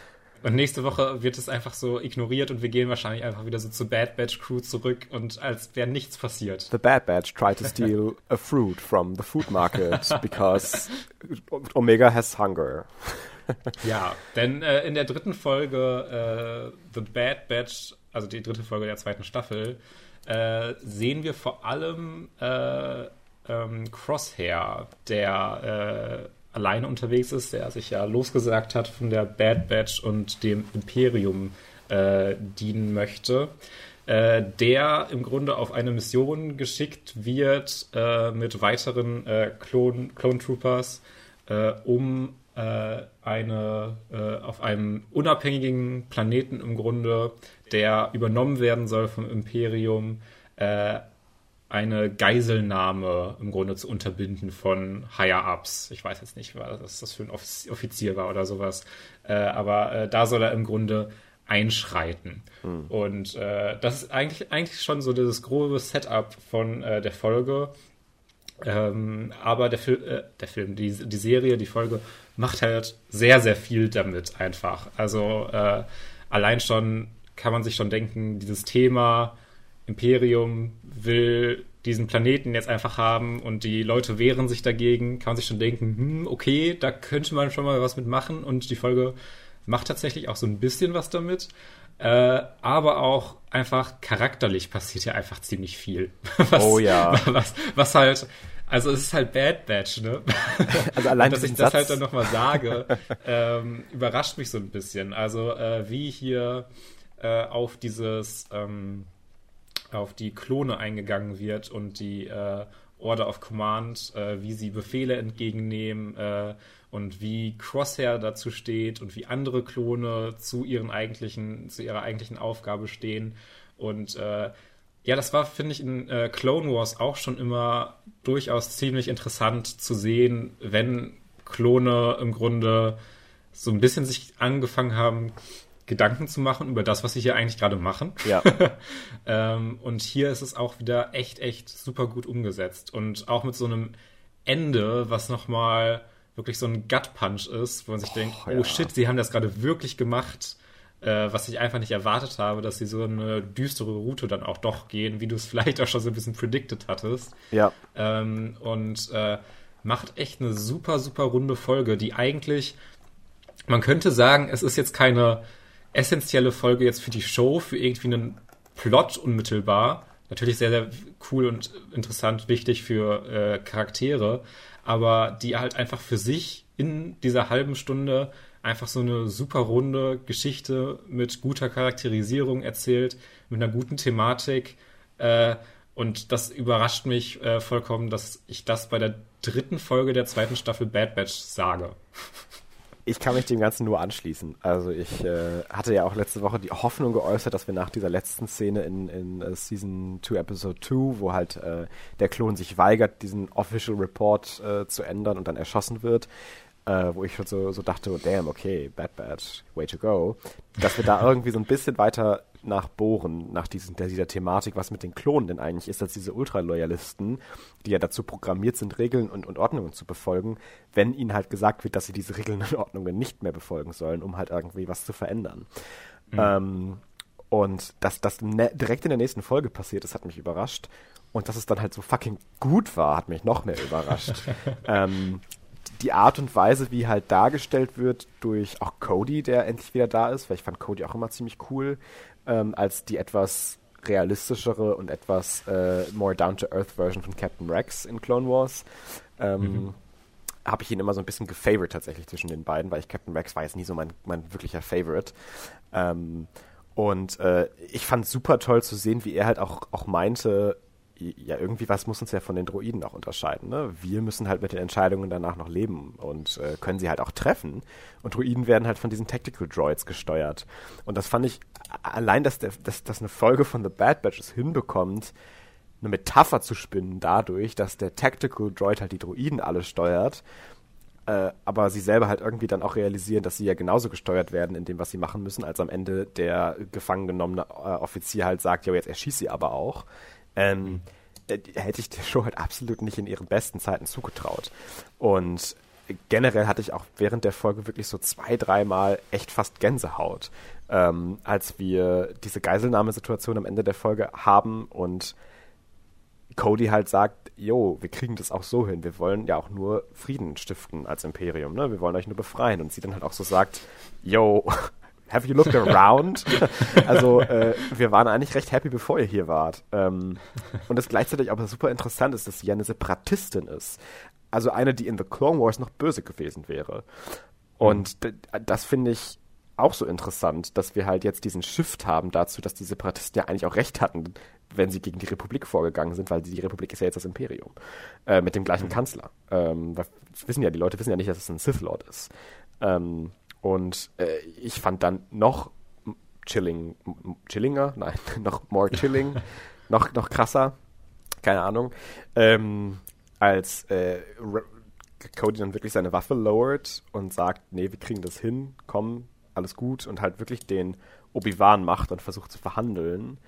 Und nächste Woche wird es einfach so ignoriert und wir gehen wahrscheinlich einfach wieder so zur Bad Batch Crew zurück und als wäre nichts passiert. The Bad Batch tried to steal a fruit from the food market because Omega has hunger. ja, denn äh, in der dritten Folge äh, The Bad Batch, also die dritte Folge der zweiten Staffel, äh, sehen wir vor allem äh, ähm, Crosshair, der äh, alleine unterwegs ist, der sich ja losgesagt hat von der Bad Batch und dem Imperium äh, dienen möchte, äh, der im Grunde auf eine Mission geschickt wird äh, mit weiteren äh, Clone, Clone Troopers, äh, um äh, eine auf einem unabhängigen Planeten im Grunde, der übernommen werden soll vom Imperium, eine Geiselnahme im Grunde zu unterbinden von Higher-Ups. Ich weiß jetzt nicht, was das für ein Offizier war oder sowas. Äh, aber äh, da soll er im Grunde einschreiten. Hm. Und äh, das ist eigentlich, eigentlich schon so dieses grobe Setup von äh, der Folge. Ähm, aber der, Fil äh, der Film, die, die Serie, die Folge macht halt sehr, sehr viel damit einfach. Also äh, allein schon kann man sich schon denken, dieses Thema Imperium will diesen Planeten jetzt einfach haben und die Leute wehren sich dagegen, kann man sich schon denken, hm, okay, da könnte man schon mal was mitmachen und die Folge macht tatsächlich auch so ein bisschen was damit. Äh, aber auch einfach charakterlich passiert ja einfach ziemlich viel. Was, oh ja. Was, was halt, also es ist halt Bad Batch, ne? Also allein, dass ich das Satz. halt dann nochmal sage, ähm, überrascht mich so ein bisschen. Also äh, wie hier äh, auf dieses ähm, auf die Klone eingegangen wird und die äh, Order of Command, äh, wie sie Befehle entgegennehmen äh, und wie Crosshair dazu steht und wie andere Klone zu ihren eigentlichen, zu ihrer eigentlichen Aufgabe stehen. Und äh, ja, das war, finde ich, in äh, Clone Wars auch schon immer durchaus ziemlich interessant zu sehen, wenn Klone im Grunde so ein bisschen sich angefangen haben, Gedanken zu machen über das, was sie hier eigentlich gerade machen. Ja. ähm, und hier ist es auch wieder echt, echt super gut umgesetzt. Und auch mit so einem Ende, was nochmal wirklich so ein Gut-Punch ist, wo man sich oh, denkt, oh ja. shit, sie haben das gerade wirklich gemacht, äh, was ich einfach nicht erwartet habe, dass sie so eine düstere Route dann auch doch gehen, wie du es vielleicht auch schon so ein bisschen predicted hattest. Ja. Ähm, und äh, macht echt eine super, super runde Folge, die eigentlich, man könnte sagen, es ist jetzt keine essentielle Folge jetzt für die Show, für irgendwie einen Plot unmittelbar. Natürlich sehr, sehr cool und interessant, wichtig für äh, Charaktere, aber die halt einfach für sich in dieser halben Stunde einfach so eine super runde Geschichte mit guter Charakterisierung erzählt, mit einer guten Thematik. Äh, und das überrascht mich äh, vollkommen, dass ich das bei der dritten Folge der zweiten Staffel Bad Batch sage. Ich kann mich dem Ganzen nur anschließen. Also ich äh, hatte ja auch letzte Woche die Hoffnung geäußert, dass wir nach dieser letzten Szene in, in uh, Season 2, Episode 2, wo halt äh, der Klon sich weigert, diesen Official Report äh, zu ändern und dann erschossen wird, äh, wo ich schon so, so dachte, damn, okay, bad, bad, way to go, dass wir da irgendwie so ein bisschen weiter nachbohren, nach diesen, dieser Thematik, was mit den Klonen denn eigentlich ist, als diese Ultraloyalisten, die ja dazu programmiert sind, Regeln und, und Ordnungen zu befolgen, wenn ihnen halt gesagt wird, dass sie diese Regeln und Ordnungen nicht mehr befolgen sollen, um halt irgendwie was zu verändern. Mhm. Ähm, und dass das ne direkt in der nächsten Folge passiert ist, hat mich überrascht. Und dass es dann halt so fucking gut war, hat mich noch mehr überrascht. ähm, die Art und Weise, wie halt dargestellt wird durch auch Cody, der endlich wieder da ist, weil ich fand Cody auch immer ziemlich cool, ähm, als die etwas realistischere und etwas äh, more down-to-earth Version von Captain Rex in Clone Wars. Ähm, mhm. Habe ich ihn immer so ein bisschen gefavored tatsächlich zwischen den beiden, weil ich Captain Rex war jetzt nie so mein, mein wirklicher Favorite. Ähm, und äh, ich fand es super toll zu sehen, wie er halt auch, auch meinte, ja, irgendwie was muss uns ja von den Droiden auch unterscheiden. Ne? Wir müssen halt mit den Entscheidungen danach noch leben und äh, können sie halt auch treffen. Und Droiden werden halt von diesen Tactical Droids gesteuert. Und das fand ich, allein, dass, der, dass, dass eine Folge von The Bad Batch hinbekommt, eine Metapher zu spinnen dadurch, dass der Tactical Droid halt die Droiden alle steuert, äh, aber sie selber halt irgendwie dann auch realisieren, dass sie ja genauso gesteuert werden in dem, was sie machen müssen, als am Ende der gefangen genommene äh, Offizier halt sagt, ja, jetzt erschießt sie aber auch ähm, mhm. hätte ich der Show halt absolut nicht in ihren besten Zeiten zugetraut. Und generell hatte ich auch während der Folge wirklich so zwei, dreimal echt fast Gänsehaut, ähm, als wir diese Geiselnahmesituation am Ende der Folge haben und Cody halt sagt, jo, wir kriegen das auch so hin. Wir wollen ja auch nur Frieden stiften als Imperium, ne? Wir wollen euch nur befreien. Und sie dann halt auch so sagt, yo, have you looked around? also äh, wir waren eigentlich recht happy, bevor ihr hier wart. Ähm, und es gleichzeitig aber super interessant ist, dass sie ja eine Separatistin ist. Also eine, die in The Clone Wars noch böse gewesen wäre. Und mhm. das finde ich auch so interessant, dass wir halt jetzt diesen Shift haben dazu, dass die Separatisten ja eigentlich auch recht hatten, wenn sie gegen die Republik vorgegangen sind, weil die Republik ist ja jetzt das Imperium. Äh, mit dem gleichen mhm. Kanzler. Ähm, wissen ja, die Leute wissen ja nicht, dass es ein Sith Lord ist. Ähm, und äh, ich fand dann noch chilling, chillinger, nein, noch more chilling, noch, noch krasser, keine Ahnung, ähm, als äh, Cody dann wirklich seine Waffe lowert und sagt, nee, wir kriegen das hin, komm, alles gut und halt wirklich den Obi-Wan macht und versucht zu verhandeln.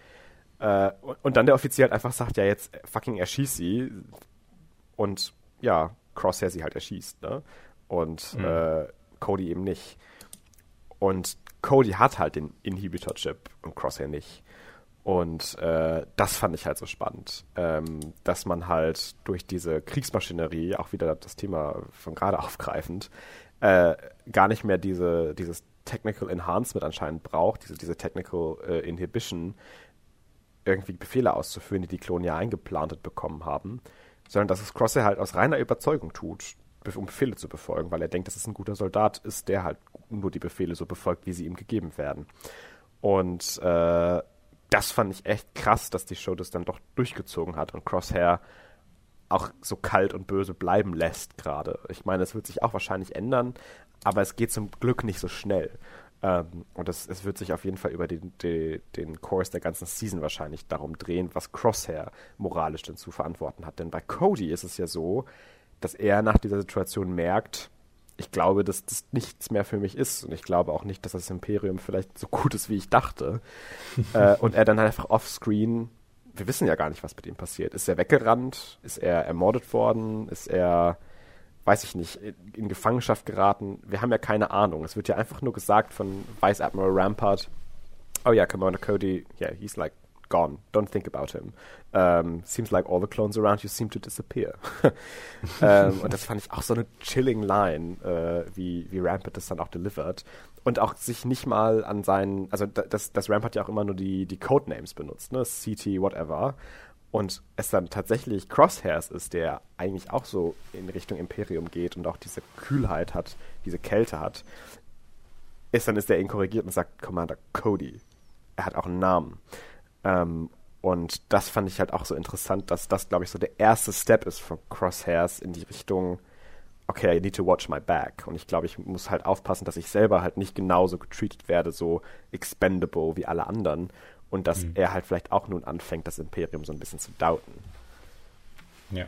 Äh, und, und, dann der Offizier halt einfach sagt, ja, jetzt fucking erschieß sie und ja, Crosshair sie halt erschießt, ne? Und mhm. äh, Cody eben nicht. Und Cody hat halt den Inhibitor-Chip und Crosshair nicht. Und äh, das fand ich halt so spannend, ähm, dass man halt durch diese Kriegsmaschinerie, auch wieder das Thema von gerade aufgreifend, äh, gar nicht mehr diese, dieses Technical Enhancement anscheinend braucht, diese, diese Technical äh, Inhibition, irgendwie Befehle auszuführen, die die Klone ja eingeplantet bekommen haben, sondern dass es Crosshair halt aus reiner Überzeugung tut um Befehle zu befolgen, weil er denkt, dass es ein guter Soldat ist, der halt nur die Befehle so befolgt, wie sie ihm gegeben werden. Und äh, das fand ich echt krass, dass die Show das dann doch durchgezogen hat und Crosshair auch so kalt und böse bleiben lässt gerade. Ich meine, es wird sich auch wahrscheinlich ändern, aber es geht zum Glück nicht so schnell. Ähm, und es, es wird sich auf jeden Fall über den, den, den Kurs der ganzen Season wahrscheinlich darum drehen, was Crosshair moralisch denn zu verantworten hat. Denn bei Cody ist es ja so, dass er nach dieser Situation merkt, ich glaube, dass das nichts mehr für mich ist. Und ich glaube auch nicht, dass das Imperium vielleicht so gut ist, wie ich dachte. äh, und er dann einfach offscreen, wir wissen ja gar nicht, was mit ihm passiert. Ist er weggerannt? Ist er ermordet worden? Ist er, weiß ich nicht, in Gefangenschaft geraten? Wir haben ja keine Ahnung. Es wird ja einfach nur gesagt von Vice Admiral Rampart, oh ja, Commander Cody, yeah, he's like gone. Don't think about him. Um, seems like all the clones around you seem to disappear. um, und das fand ich auch so eine chilling Line, äh, wie, wie Rampart das dann auch delivered. Und auch sich nicht mal an seinen, also das, das Rampart ja auch immer nur die, die Codenames benutzt, ne? CT, whatever. Und es dann tatsächlich Crosshairs ist, der eigentlich auch so in Richtung Imperium geht und auch diese Kühlheit hat, diese Kälte hat, ist dann ist er ihn korrigiert und sagt Commander Cody. Er hat auch einen Namen. Ähm, und das fand ich halt auch so interessant, dass das, glaube ich, so der erste Step ist von Crosshairs in die Richtung, okay, I need to watch my back. Und ich glaube, ich muss halt aufpassen, dass ich selber halt nicht genauso getreated werde, so expendable wie alle anderen. Und dass mhm. er halt vielleicht auch nun anfängt, das Imperium so ein bisschen zu dauten. Ja.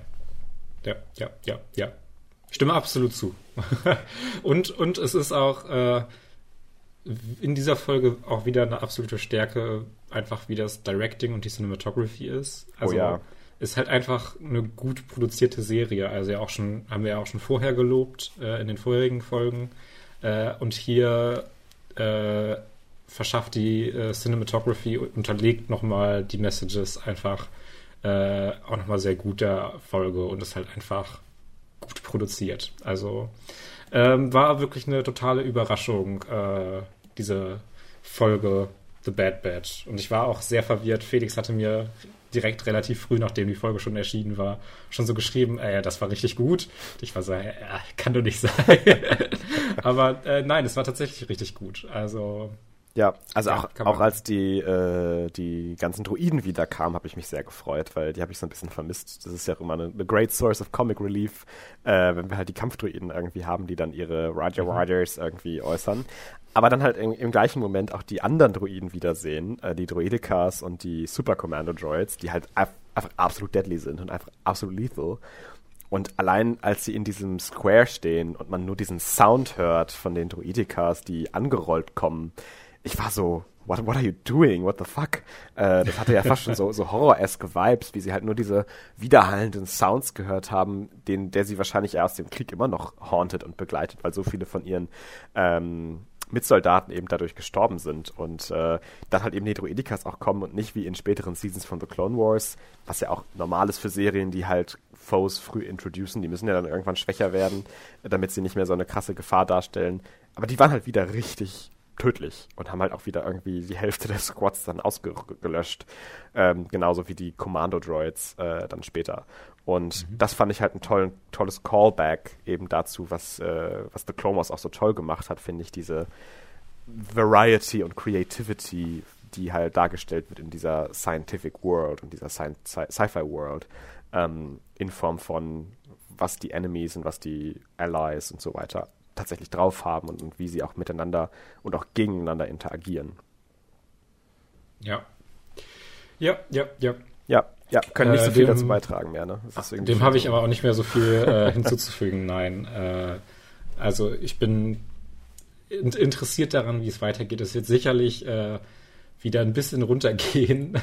Ja, ja, ja, ja. Stimme absolut zu. und, und es ist auch, äh, in dieser Folge auch wieder eine absolute Stärke, einfach wie das Directing und die Cinematography ist. Oh also oh ja. ist halt einfach eine gut produzierte Serie. Also ja auch schon, haben wir ja auch schon vorher gelobt äh, in den vorherigen Folgen. Äh, und hier äh, verschafft die äh, Cinematography unterlegt nochmal die Messages einfach äh, auch nochmal sehr gut der Folge und ist halt einfach gut produziert. Also ähm, war wirklich eine totale Überraschung, äh, diese Folge The Bad Batch. Und ich war auch sehr verwirrt. Felix hatte mir direkt relativ früh, nachdem die Folge schon erschienen war, schon so geschrieben, äh, das war richtig gut. Und ich war so, äh, kann doch nicht sein. Aber äh, nein, es war tatsächlich richtig gut. Also ja, also ja, auch, auch als die, äh, die ganzen Druiden wieder kamen, habe ich mich sehr gefreut, weil die habe ich so ein bisschen vermisst. Das ist ja auch immer eine, eine great source of comic relief, äh, wenn wir halt die Kampfdruiden irgendwie haben, die dann ihre Roger mhm. Riders irgendwie äußern. Aber dann halt im, im, gleichen Moment auch die anderen Druiden wiedersehen, äh, die Druidikas und die Super Commando Droids, die halt einfach absolut deadly sind und einfach absolut lethal. Und allein als sie in diesem Square stehen und man nur diesen Sound hört von den Druidikas, die angerollt kommen, ich war so, what, what are you doing? What the fuck? Äh, das hatte ja fast schon so, so horror-esque Vibes, wie sie halt nur diese widerhallenden Sounds gehört haben, den, der sie wahrscheinlich erst im Krieg immer noch haunted und begleitet, weil so viele von ihren ähm, Mitsoldaten eben dadurch gestorben sind und äh, dann halt eben die Droidikas auch kommen und nicht wie in späteren Seasons von The Clone Wars, was ja auch normal ist für Serien, die halt Foes früh introducen, die müssen ja dann irgendwann schwächer werden, damit sie nicht mehr so eine krasse Gefahr darstellen. Aber die waren halt wieder richtig tödlich und haben halt auch wieder irgendwie die Hälfte der Squads dann ausgelöscht. Ähm, genauso wie die Commando-Droids äh, dann später. Und mhm. das fand ich halt ein toll, tolles Callback eben dazu, was, äh, was The Clone Wars auch so toll gemacht hat, finde ich, diese Variety und Creativity, die halt dargestellt wird in dieser Scientific World und dieser Sci-Fi World, ähm, in Form von was die Enemies und was die Allies und so weiter tatsächlich drauf haben und, und wie sie auch miteinander und auch gegeneinander interagieren. Ja. Ja, ja, ja. Ja, ja, können nicht äh, so viel dem, dazu beitragen mehr. Ne? dem habe ich aber auch nicht mehr so viel äh, hinzuzufügen, nein. Äh, also ich bin interessiert daran, wie es weitergeht. Es wird sicherlich wieder ein bisschen runtergehen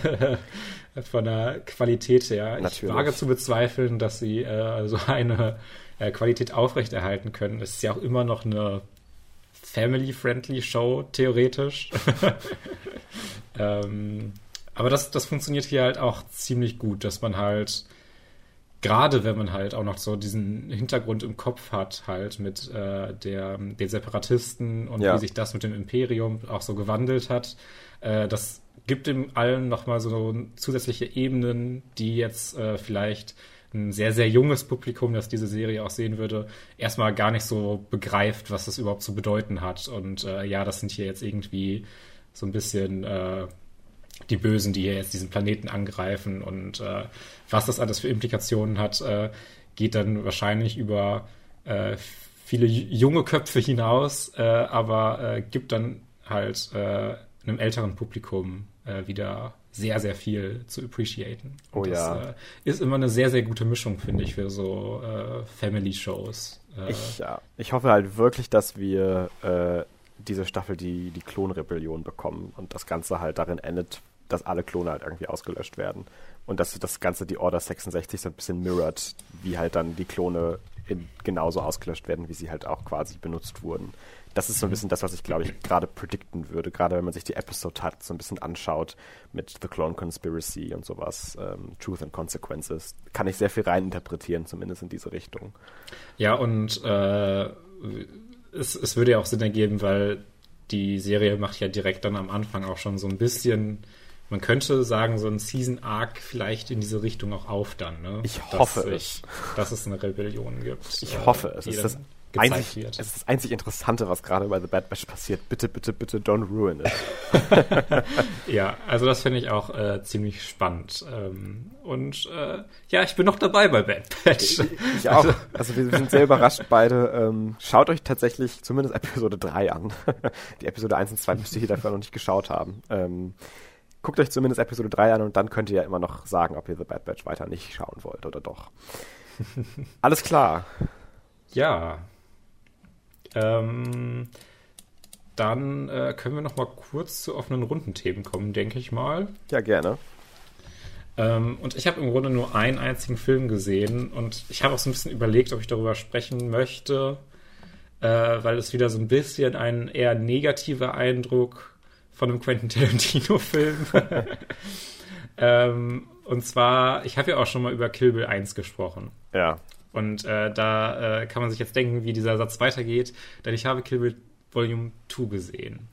von der Qualität her. Natürlich. Ich wage zu bezweifeln, dass sie äh, so eine äh, Qualität aufrechterhalten können. Es ist ja auch immer noch eine family-friendly Show, theoretisch. ähm, aber das, das funktioniert hier halt auch ziemlich gut, dass man halt, gerade wenn man halt auch noch so diesen Hintergrund im Kopf hat, halt mit äh, der, den Separatisten und ja. wie sich das mit dem Imperium auch so gewandelt hat, äh, das gibt dem allen nochmal so zusätzliche Ebenen, die jetzt äh, vielleicht ein sehr, sehr junges Publikum, das diese Serie auch sehen würde, erstmal gar nicht so begreift, was das überhaupt zu bedeuten hat. Und äh, ja, das sind hier jetzt irgendwie so ein bisschen äh, die Bösen, die hier jetzt diesen Planeten angreifen und äh, was das alles für Implikationen hat, äh, geht dann wahrscheinlich über äh, viele junge Köpfe hinaus, äh, aber äh, gibt dann halt äh, einem älteren Publikum wieder sehr, sehr viel zu appreciaten. Oh das, ja. Ist immer eine sehr, sehr gute Mischung, finde ich, für so Family-Shows. Ich, ja. ich hoffe halt wirklich, dass wir diese Staffel die, die Klonrebellion bekommen und das Ganze halt darin endet, dass alle Klone halt irgendwie ausgelöscht werden. Und dass das Ganze die Order 66 so ein bisschen mirrored, wie halt dann die Klone in, genauso ausgelöscht werden, wie sie halt auch quasi benutzt wurden das ist so ein bisschen das, was ich, glaube ich, gerade predikten würde. Gerade wenn man sich die Episode hat, so ein bisschen anschaut mit The Clone Conspiracy und sowas, ähm, Truth and Consequences, kann ich sehr viel reininterpretieren, zumindest in diese Richtung. Ja, und äh, es, es würde ja auch Sinn ergeben, weil die Serie macht ja direkt dann am Anfang auch schon so ein bisschen man könnte sagen, so ein Season Arc vielleicht in diese Richtung auch auf dann. Ne? Ich hoffe dass es. dass es eine Rebellion gibt. Ich äh, hoffe es. Ist das einzig, wird. Es ist das einzig Interessante, was gerade bei The Bad Batch passiert. Bitte, bitte, bitte don't ruin it. ja, also das finde ich auch äh, ziemlich spannend. Ähm, und äh, ja, ich bin noch dabei bei Bad Batch. Ich, ich auch. Also, also wir sind sehr überrascht beide. Ähm, schaut euch tatsächlich zumindest Episode 3 an. Die Episode 1 und 2 müsst ihr hier dafür noch nicht geschaut haben. Ähm, guckt euch zumindest Episode 3 an und dann könnt ihr ja immer noch sagen, ob ihr The Bad Batch weiter nicht schauen wollt oder doch. Alles klar. Ja, ähm, dann äh, können wir noch mal kurz zu offenen Rundenthemen kommen, denke ich mal. Ja, gerne. Ähm, und ich habe im Grunde nur einen einzigen Film gesehen und ich habe auch so ein bisschen überlegt, ob ich darüber sprechen möchte, äh, weil es wieder so ein bisschen ein eher negativer Eindruck von einem Quentin Tarantino-Film. ähm, und zwar, ich habe ja auch schon mal über Kill Bill 1 gesprochen. Ja. Und äh, da äh, kann man sich jetzt denken, wie dieser Satz weitergeht, denn ich habe Kill Bill Volume 2 gesehen.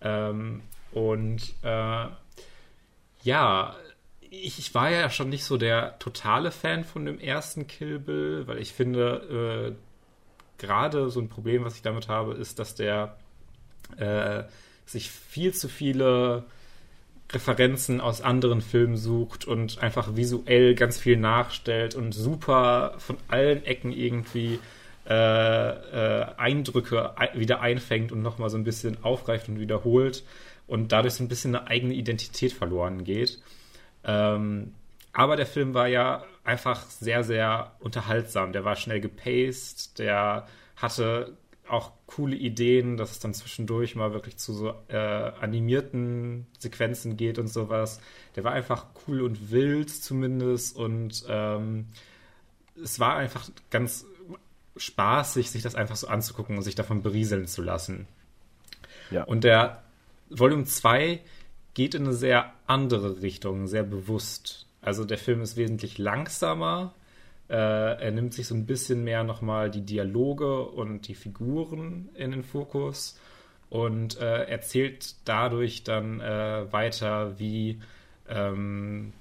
Ähm, und äh, ja, ich, ich, war ja schon nicht so der totale Fan von dem ersten Kill Bill, weil ich finde, äh, gerade so ein Problem, was ich damit habe, ist, dass der äh, sich viel zu viele Referenzen aus anderen Filmen sucht und einfach visuell ganz viel nachstellt und super von allen Ecken irgendwie äh, äh, Eindrücke wieder einfängt und nochmal so ein bisschen aufgreift und wiederholt und dadurch so ein bisschen eine eigene Identität verloren geht. Ähm, aber der Film war ja einfach sehr, sehr unterhaltsam. Der war schnell gepaced, der hatte auch coole Ideen, dass es dann zwischendurch mal wirklich zu so äh, animierten Sequenzen geht und sowas. Der war einfach cool und wild zumindest und ähm, es war einfach ganz spaßig, sich das einfach so anzugucken und sich davon berieseln zu lassen. Ja. Und der Volume 2 geht in eine sehr andere Richtung, sehr bewusst. Also der Film ist wesentlich langsamer, äh, er nimmt sich so ein bisschen mehr nochmal die Dialoge und die Figuren in den Fokus und äh, erzählt dadurch dann äh, weiter, wie ähm,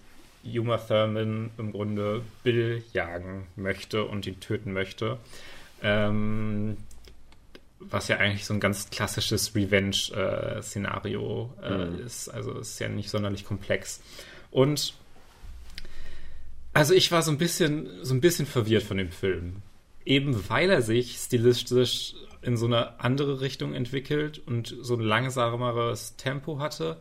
Uma Thurman im Grunde Bill jagen möchte und ihn töten möchte. Ähm, was ja eigentlich so ein ganz klassisches Revenge-Szenario äh, mhm. ist. Also ist ja nicht sonderlich komplex. Und also ich war so ein bisschen, so ein bisschen verwirrt von dem Film. Eben weil er sich stilistisch in so eine andere Richtung entwickelt und so ein langsameres Tempo hatte.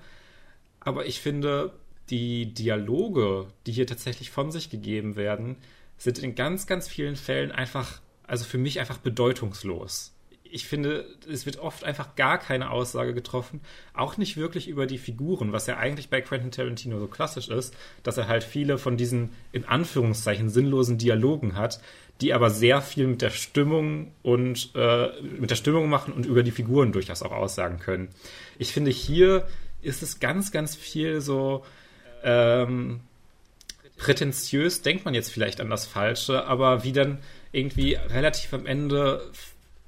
Aber ich finde, die Dialoge, die hier tatsächlich von sich gegeben werden, sind in ganz, ganz vielen Fällen einfach, also für mich einfach bedeutungslos ich finde, es wird oft einfach gar keine Aussage getroffen, auch nicht wirklich über die Figuren, was ja eigentlich bei Quentin Tarantino so klassisch ist, dass er halt viele von diesen in Anführungszeichen sinnlosen Dialogen hat, die aber sehr viel mit der Stimmung und äh, mit der Stimmung machen und über die Figuren durchaus auch aussagen können. Ich finde, hier ist es ganz, ganz viel so ähm, prätentiös, denkt man jetzt vielleicht an das Falsche, aber wie dann irgendwie relativ am Ende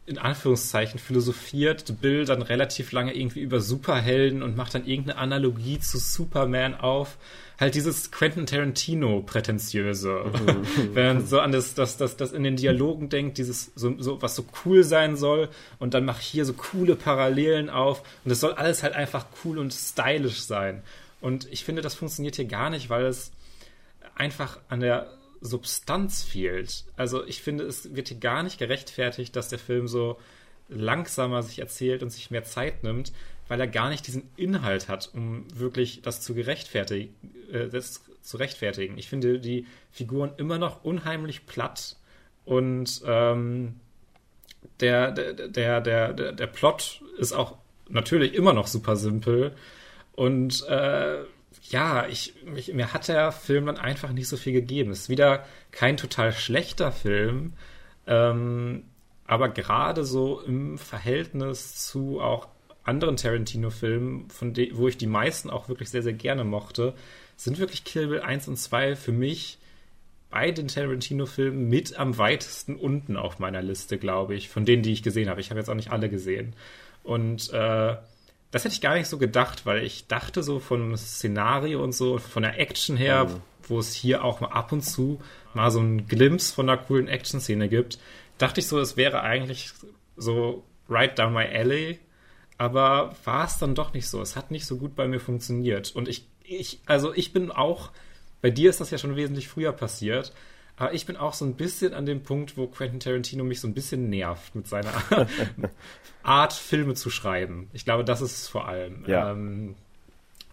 in Anführungszeichen philosophiert Bill dann relativ lange irgendwie über Superhelden und macht dann irgendeine Analogie zu Superman auf. Halt dieses Quentin Tarantino prätentiöse. Mhm. Wenn man so an das, das, das, das in den Dialogen denkt, dieses so, so, was so cool sein soll und dann macht hier so coole Parallelen auf und es soll alles halt einfach cool und stylisch sein. Und ich finde, das funktioniert hier gar nicht, weil es einfach an der Substanz fehlt. Also ich finde, es wird hier gar nicht gerechtfertigt, dass der Film so langsamer sich erzählt und sich mehr Zeit nimmt, weil er gar nicht diesen Inhalt hat, um wirklich das zu gerechtfertigen. Äh, das zu rechtfertigen. Ich finde die Figuren immer noch unheimlich platt und ähm, der, der, der, der, der Plot ist auch natürlich immer noch super simpel und äh, ja, ich, mich, mir hat der Film dann einfach nicht so viel gegeben. Es ist wieder kein total schlechter Film, ähm, aber gerade so im Verhältnis zu auch anderen Tarantino-Filmen, von wo ich die meisten auch wirklich sehr, sehr gerne mochte, sind wirklich Kill Bill 1 und 2 für mich bei den Tarantino-Filmen mit am weitesten unten auf meiner Liste, glaube ich, von denen, die ich gesehen habe. Ich habe jetzt auch nicht alle gesehen. Und äh, das hätte ich gar nicht so gedacht, weil ich dachte so vom Szenario und so, von der Action her, mhm. wo es hier auch mal ab und zu mal so einen Glimpse von einer coolen Action-Szene gibt, dachte ich so, es wäre eigentlich so right down my alley, aber war es dann doch nicht so. Es hat nicht so gut bei mir funktioniert. Und ich, ich, also ich bin auch, bei dir ist das ja schon wesentlich früher passiert, aber ich bin auch so ein bisschen an dem Punkt, wo Quentin Tarantino mich so ein bisschen nervt mit seiner Art, Filme zu schreiben. Ich glaube, das ist es vor allem. Ja. Ähm,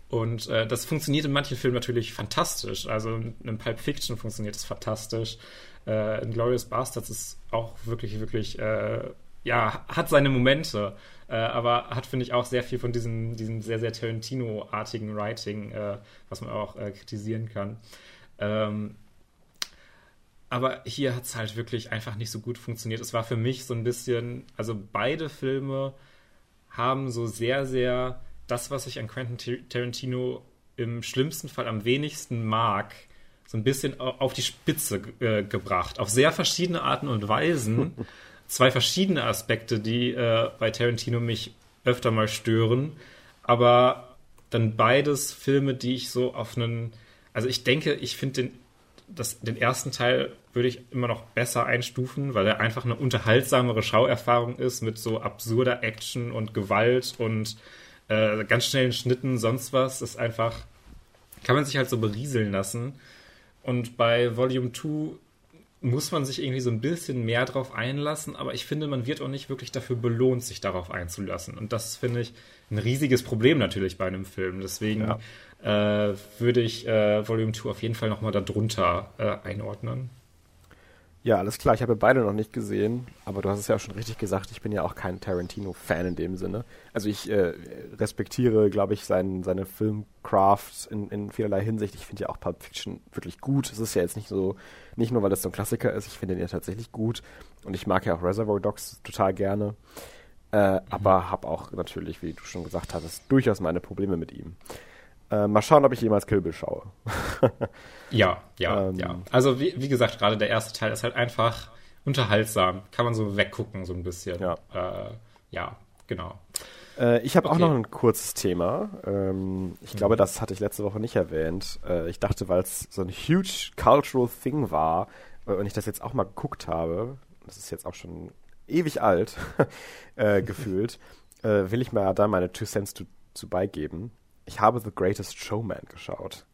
und äh, das funktioniert in manchen Filmen natürlich fantastisch. Also in Pulp Fiction funktioniert es fantastisch. Äh, in Glorious Bastards ist auch wirklich, wirklich, äh, ja, hat seine Momente. Äh, aber hat, finde ich, auch sehr viel von diesem, diesem sehr, sehr Tarantino-artigen Writing, äh, was man auch äh, kritisieren kann. Ähm, aber hier hat es halt wirklich einfach nicht so gut funktioniert. Es war für mich so ein bisschen, also beide Filme haben so sehr, sehr das, was ich an Quentin Tarantino im schlimmsten Fall am wenigsten mag, so ein bisschen auf die Spitze äh, gebracht. Auf sehr verschiedene Arten und Weisen. Zwei verschiedene Aspekte, die äh, bei Tarantino mich öfter mal stören. Aber dann beides Filme, die ich so auf einen. Also ich denke, ich finde den, den ersten Teil würde ich immer noch besser einstufen, weil er einfach eine unterhaltsamere Schauerfahrung ist mit so absurder Action und Gewalt und äh, ganz schnellen Schnitten, sonst was. Das ist einfach, kann man sich halt so berieseln lassen. Und bei Volume 2 muss man sich irgendwie so ein bisschen mehr drauf einlassen, aber ich finde, man wird auch nicht wirklich dafür belohnt, sich darauf einzulassen. Und das finde ich ein riesiges Problem natürlich bei einem Film. Deswegen ja. Äh, würde ich äh, Volume 2 auf jeden Fall nochmal darunter äh, einordnen. Ja, alles klar. Ich habe beide noch nicht gesehen, aber du hast es ja auch schon richtig gesagt. Ich bin ja auch kein Tarantino-Fan in dem Sinne. Also ich äh, respektiere, glaube ich, sein, seine Filmcraft in, in vielerlei Hinsicht. Ich finde ja auch Pulp Fiction wirklich gut. Es ist ja jetzt nicht so, nicht nur, weil das so ein Klassiker ist. Ich finde ihn ja tatsächlich gut. Und ich mag ja auch Reservoir Dogs total gerne. Äh, mhm. Aber habe auch natürlich, wie du schon gesagt hattest, durchaus meine Probleme mit ihm. Äh, mal schauen, ob ich jemals Kill Bill schaue. ja, ja, ähm, ja. Also wie, wie gesagt, gerade der erste Teil ist halt einfach unterhaltsam. Kann man so weggucken, so ein bisschen. Ja, äh, ja genau. Äh, ich habe okay. auch noch ein kurzes Thema. Ähm, ich mhm. glaube, das hatte ich letzte Woche nicht erwähnt. Äh, ich dachte, weil es so ein huge cultural thing war äh, und ich das jetzt auch mal geguckt habe, das ist jetzt auch schon ewig alt gefühlt, will ich mal da meine Two Cents zu, zu beigeben ich habe The Greatest Showman geschaut.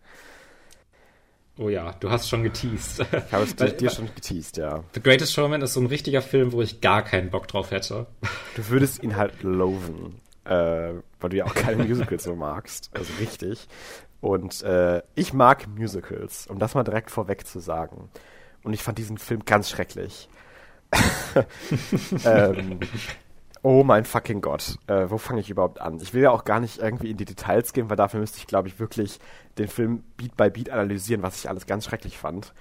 Oh ja, du hast schon geteased. Ich habe es dir, dir schon geteased, ja. The Greatest Showman ist so ein richtiger Film, wo ich gar keinen Bock drauf hätte. Du würdest ihn halt loven, äh, weil du ja auch keine Musicals so magst. Also richtig. Und äh, ich mag Musicals, um das mal direkt vorweg zu sagen. Und ich fand diesen Film ganz schrecklich. ähm, Oh mein fucking Gott. Äh, wo fange ich überhaupt an? Ich will ja auch gar nicht irgendwie in die Details gehen, weil dafür müsste ich, glaube ich, wirklich den Film Beat by Beat analysieren, was ich alles ganz schrecklich fand.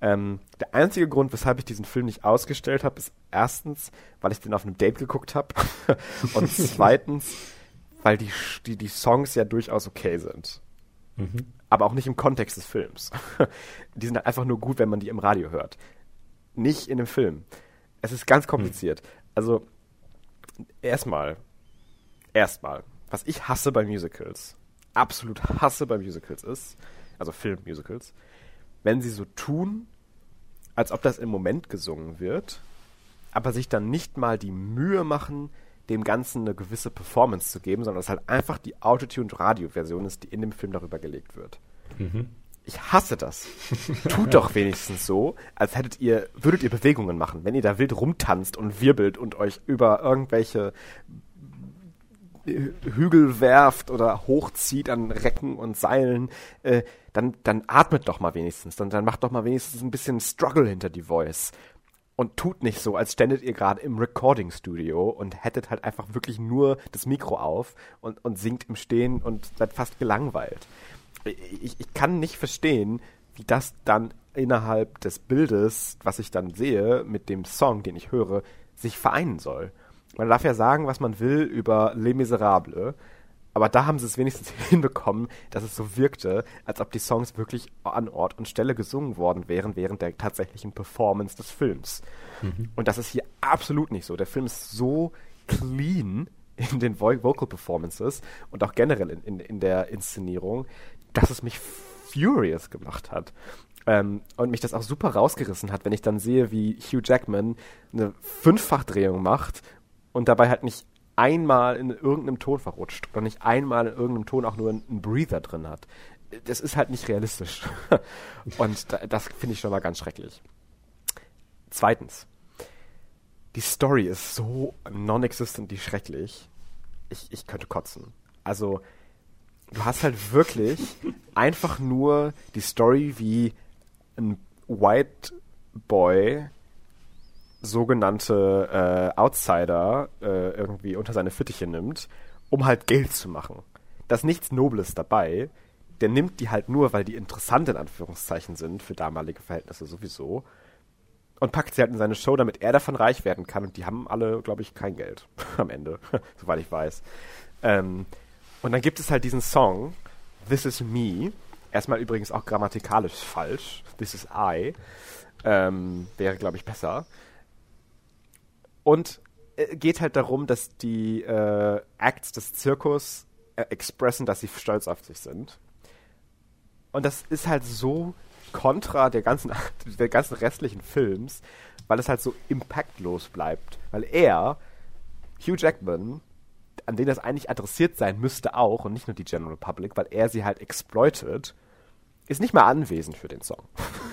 Ähm, der einzige Grund, weshalb ich diesen Film nicht ausgestellt habe, ist erstens, weil ich den auf einem Date geguckt habe und zweitens, weil die, die, die Songs ja durchaus okay sind. Mhm. Aber auch nicht im Kontext des Films. die sind halt einfach nur gut, wenn man die im Radio hört. Nicht in dem Film. Es ist ganz kompliziert. Mhm. Also, erstmal, erstmal, was ich hasse bei Musicals, absolut hasse bei Musicals ist, also Filmmusicals, wenn sie so tun, als ob das im Moment gesungen wird, aber sich dann nicht mal die Mühe machen, dem Ganzen eine gewisse Performance zu geben, sondern es halt einfach die Autotuned-Radio-Version ist, die in dem Film darüber gelegt wird. Mhm. Ich hasse das. Tut doch wenigstens so, als hättet ihr, würdet ihr Bewegungen machen, wenn ihr da wild rumtanzt und wirbelt und euch über irgendwelche Hügel werft oder hochzieht an Recken und Seilen, äh, dann, dann atmet doch mal wenigstens, dann, dann macht doch mal wenigstens ein bisschen Struggle hinter die Voice. Und tut nicht so, als ständet ihr gerade im Recording Studio und hättet halt einfach wirklich nur das Mikro auf und, und singt im Stehen und seid fast gelangweilt ich, ich kann nicht verstehen, wie das dann innerhalb des Bildes, was ich dann sehe, mit dem Song, den ich höre, sich vereinen soll. Man darf ja sagen, was man will über Les Miserables, aber da haben sie es wenigstens hinbekommen, dass es so wirkte, als ob die Songs wirklich an Ort und Stelle gesungen worden wären während der tatsächlichen Performance des Films. Mhm. Und das ist hier absolut nicht so. Der Film ist so clean in den Vocal Performances und auch generell in, in, in der Inszenierung, dass es mich furious gemacht hat. Ähm, und mich das auch super rausgerissen hat, wenn ich dann sehe, wie Hugh Jackman eine Fünffachdrehung macht und dabei halt nicht einmal in irgendeinem Ton verrutscht oder nicht einmal in irgendeinem Ton auch nur einen Breather drin hat. Das ist halt nicht realistisch. und das finde ich schon mal ganz schrecklich. Zweitens, die Story ist so non-existent, die schrecklich. Ich, ich könnte kotzen. Also, du hast halt wirklich einfach nur die Story, wie ein White Boy sogenannte äh, Outsider äh, irgendwie unter seine Fittiche nimmt, um halt Geld zu machen. Da ist nichts Nobles dabei. Der nimmt die halt nur, weil die interessant in Anführungszeichen sind, für damalige Verhältnisse sowieso, und packt sie halt in seine Show, damit er davon reich werden kann. Und die haben alle, glaube ich, kein Geld am Ende, soweit ich weiß. Ähm, und dann gibt es halt diesen Song, This Is Me, Erstmal übrigens auch grammatikalisch falsch. This is I. Ähm, wäre, glaube ich, besser. Und äh, geht halt darum, dass die äh, Acts des Zirkus äh, expressen, dass sie stolz auf sich sind. Und das ist halt so kontra der ganzen, der ganzen restlichen Films, weil es halt so impactlos bleibt. Weil er, Hugh Jackman, an den das eigentlich adressiert sein müsste auch und nicht nur die General Public, weil er sie halt exploitet, ist nicht mal anwesend für den Song.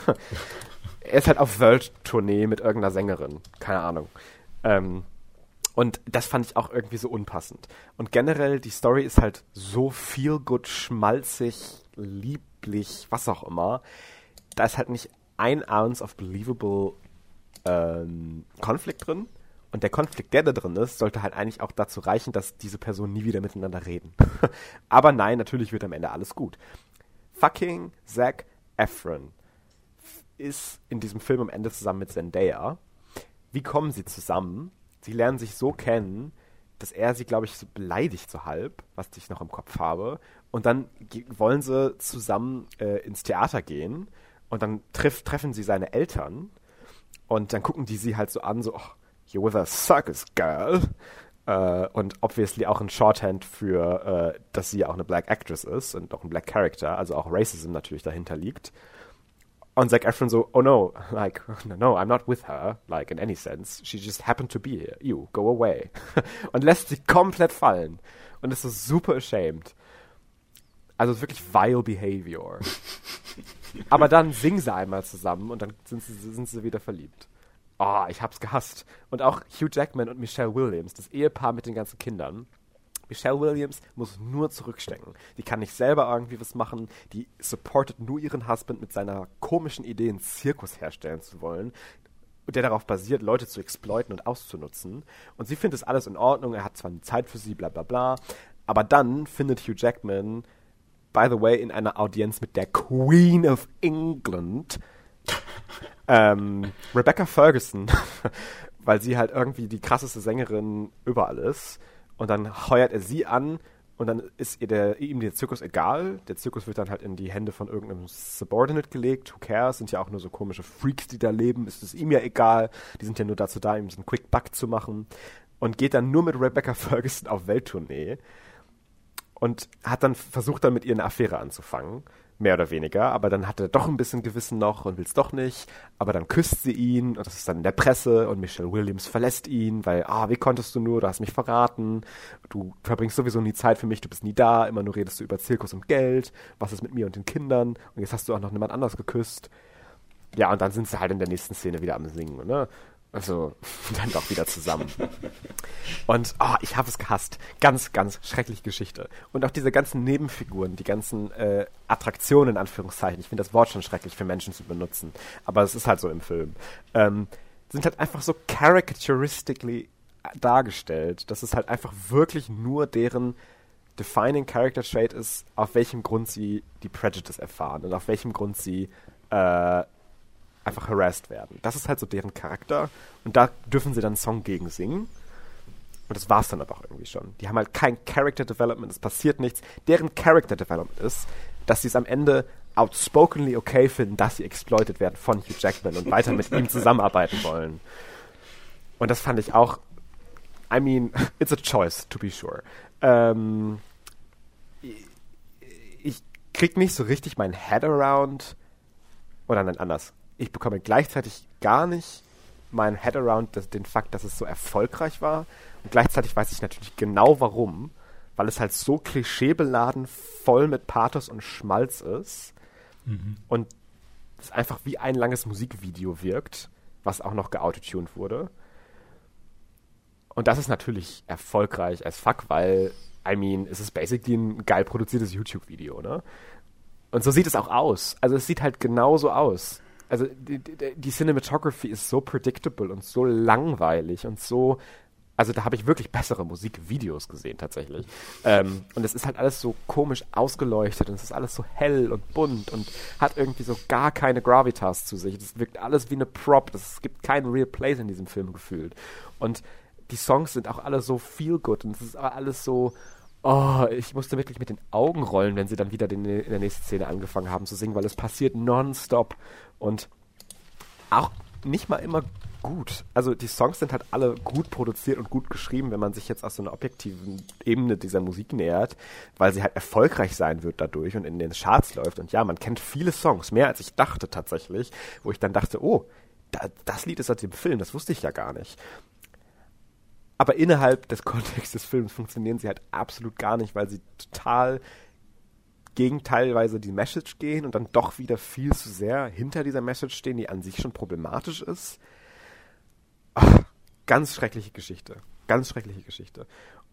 er ist halt auf World-Tournee mit irgendeiner Sängerin. Keine Ahnung. Ähm, und das fand ich auch irgendwie so unpassend. Und generell, die Story ist halt so viel gut, schmalzig, lieblich, was auch immer. Da ist halt nicht ein Ounce of believable ähm, Konflikt drin. Und der Konflikt, der da drin ist, sollte halt eigentlich auch dazu reichen, dass diese Personen nie wieder miteinander reden. Aber nein, natürlich wird am Ende alles gut. Fucking Zac Efron ist in diesem Film am Ende zusammen mit Zendaya. Wie kommen sie zusammen? Sie lernen sich so kennen, dass er sie, glaube ich, so beleidigt so halb, was ich noch im Kopf habe. Und dann wollen sie zusammen äh, ins Theater gehen und dann treff, treffen sie seine Eltern und dann gucken die sie halt so an, so, oh, you're with a circus girl. Äh, und obviously auch ein Shorthand für, äh, dass sie auch eine Black Actress ist und auch ein Black Character, also auch Racism natürlich dahinter liegt. Und Zac Efron so, oh no, like, no, I'm not with her, like, in any sense. She just happened to be here. You, go away. und lässt sie komplett fallen. Und ist so super ashamed. Also wirklich vile behavior. Aber dann singen sie einmal zusammen und dann sind sie, sind sie wieder verliebt. Oh, ich hab's gehasst. Und auch Hugh Jackman und Michelle Williams, das Ehepaar mit den ganzen Kindern. Michelle Williams muss nur zurückstecken. Die kann nicht selber irgendwie was machen. Die supportet nur ihren Husband mit seiner komischen Idee, einen Zirkus herstellen zu wollen. Der darauf basiert, Leute zu exploiten und auszunutzen. Und sie findet das alles in Ordnung. Er hat zwar eine Zeit für sie, bla bla bla. Aber dann findet Hugh Jackman, by the way, in einer Audienz mit der Queen of England, ähm, Rebecca Ferguson, weil sie halt irgendwie die krasseste Sängerin überall ist und dann heuert er sie an und dann ist ihr der, ihm der Zirkus egal. Der Zirkus wird dann halt in die Hände von irgendeinem Subordinate gelegt. Who cares? Sind ja auch nur so komische Freaks, die da leben. Ist es ihm ja egal. Die sind ja nur dazu da, ihm so einen Quick Buck zu machen. Und geht dann nur mit Rebecca Ferguson auf Welttournee. Und hat dann versucht, dann mit ihr eine Affäre anzufangen mehr oder weniger, aber dann hat er doch ein bisschen Gewissen noch und will es doch nicht, aber dann küsst sie ihn und das ist dann in der Presse und Michelle Williams verlässt ihn, weil, ah, wie konntest du nur, du hast mich verraten, du verbringst sowieso nie Zeit für mich, du bist nie da, immer nur redest du über Zirkus und Geld, was ist mit mir und den Kindern und jetzt hast du auch noch niemand anders geküsst. Ja, und dann sind sie halt in der nächsten Szene wieder am Singen, ne? Also, dann doch wieder zusammen. Und oh, ich habe es gehasst. Ganz, ganz schreckliche Geschichte. Und auch diese ganzen Nebenfiguren, die ganzen äh, Attraktionen, in Anführungszeichen, ich finde das Wort schon schrecklich für Menschen zu benutzen, aber es ist halt so im Film, ähm, sind halt einfach so caricaturistically dargestellt, dass es halt einfach wirklich nur deren defining character trait ist, auf welchem Grund sie die Prejudice erfahren und auf welchem Grund sie äh, einfach harassed werden. Das ist halt so deren Charakter. Und da dürfen sie dann einen Song gegen singen. Und das war's dann aber auch irgendwie schon. Die haben halt kein Character Development, es passiert nichts. Deren Character Development ist, dass sie es am Ende outspokenly okay finden, dass sie exploited werden von Hugh Jackman und weiter mit ihm zusammenarbeiten wollen. Und das fand ich auch, I mean, it's a choice, to be sure. Ähm, ich krieg nicht so richtig mein Head around, oder nein, anders ich bekomme gleichzeitig gar nicht mein Head around das, den Fakt, dass es so erfolgreich war. Und gleichzeitig weiß ich natürlich genau warum, weil es halt so klischeebeladen, voll mit Pathos und Schmalz ist. Mhm. Und es einfach wie ein langes Musikvideo wirkt, was auch noch geautotuned wurde. Und das ist natürlich erfolgreich als fuck, weil, I mean, es ist basically ein geil produziertes YouTube-Video, ne? Und so sieht es auch aus. Also es sieht halt genauso aus also die, die, Cinematography ist so predictable und so langweilig und so also da habe ich wirklich bessere Musikvideos gesehen tatsächlich. Ähm, und es ist halt alles so komisch ausgeleuchtet und es ist alles so hell und bunt und hat irgendwie so gar keine Gravitas zu sich. Das wirkt alles wie eine Prop. Es gibt keinen Real Place in diesem Film gefühlt. Und die Songs sind auch alle so feel good und es ist alles so oh, ich musste wirklich mit den Augen rollen, wenn sie dann wieder den, in der nächsten Szene angefangen haben zu singen, weil es passiert nonstop und auch nicht mal immer gut. Also die Songs sind halt alle gut produziert und gut geschrieben, wenn man sich jetzt aus so einer objektiven Ebene dieser Musik nähert, weil sie halt erfolgreich sein wird dadurch und in den Charts läuft. Und ja, man kennt viele Songs, mehr als ich dachte tatsächlich, wo ich dann dachte, oh, da, das Lied ist aus dem Film, das wusste ich ja gar nicht. Aber innerhalb des Kontexts des Films funktionieren sie halt absolut gar nicht, weil sie total gegen teilweise die Message gehen und dann doch wieder viel zu sehr hinter dieser Message stehen, die an sich schon problematisch ist. Ach, ganz schreckliche Geschichte. Ganz schreckliche Geschichte.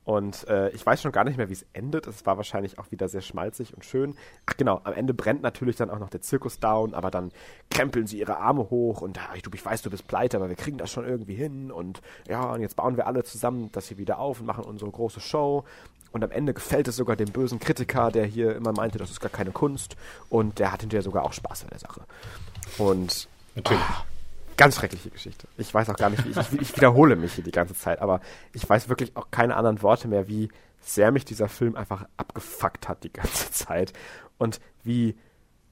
Und äh, ich weiß schon gar nicht mehr, wie es endet. Es war wahrscheinlich auch wieder sehr schmalzig und schön. Ach genau, am Ende brennt natürlich dann auch noch der Zirkus down, aber dann krempeln sie ihre Arme hoch und ja, ich, ich weiß, du bist pleite, aber wir kriegen das schon irgendwie hin. Und ja, und jetzt bauen wir alle zusammen das hier wieder auf und machen unsere große Show. Und am Ende gefällt es sogar dem bösen Kritiker, der hier immer meinte, das ist gar keine Kunst. Und der hat hinterher sogar auch Spaß an der Sache. Und Natürlich. Ah, ganz schreckliche Geschichte. Ich weiß auch gar nicht, wie ich, ich wiederhole mich hier die ganze Zeit, aber ich weiß wirklich auch keine anderen Worte mehr, wie sehr mich dieser Film einfach abgefuckt hat die ganze Zeit und wie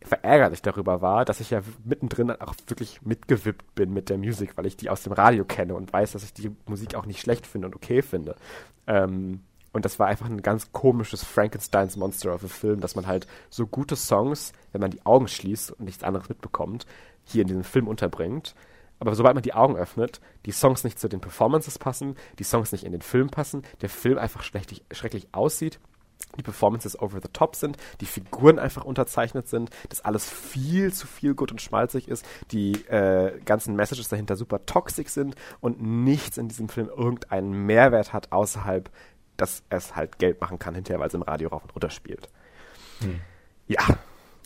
verärgert ich darüber war, dass ich ja mittendrin auch wirklich mitgewippt bin mit der Musik, weil ich die aus dem Radio kenne und weiß, dass ich die Musik auch nicht schlecht finde und okay finde. Ähm, und das war einfach ein ganz komisches Frankensteins Monster of a Film, dass man halt so gute Songs, wenn man die Augen schließt und nichts anderes mitbekommt, hier in diesem Film unterbringt. Aber sobald man die Augen öffnet, die Songs nicht zu den Performances passen, die Songs nicht in den Film passen, der Film einfach schlecht, schrecklich aussieht, die Performances over the top sind, die Figuren einfach unterzeichnet sind, dass alles viel zu viel gut und schmalzig ist, die äh, ganzen Messages dahinter super toxisch sind und nichts in diesem Film irgendeinen Mehrwert hat, außerhalb, dass es halt Geld machen kann hinterher, weil es im Radio rauf und runter spielt. Hm. Ja,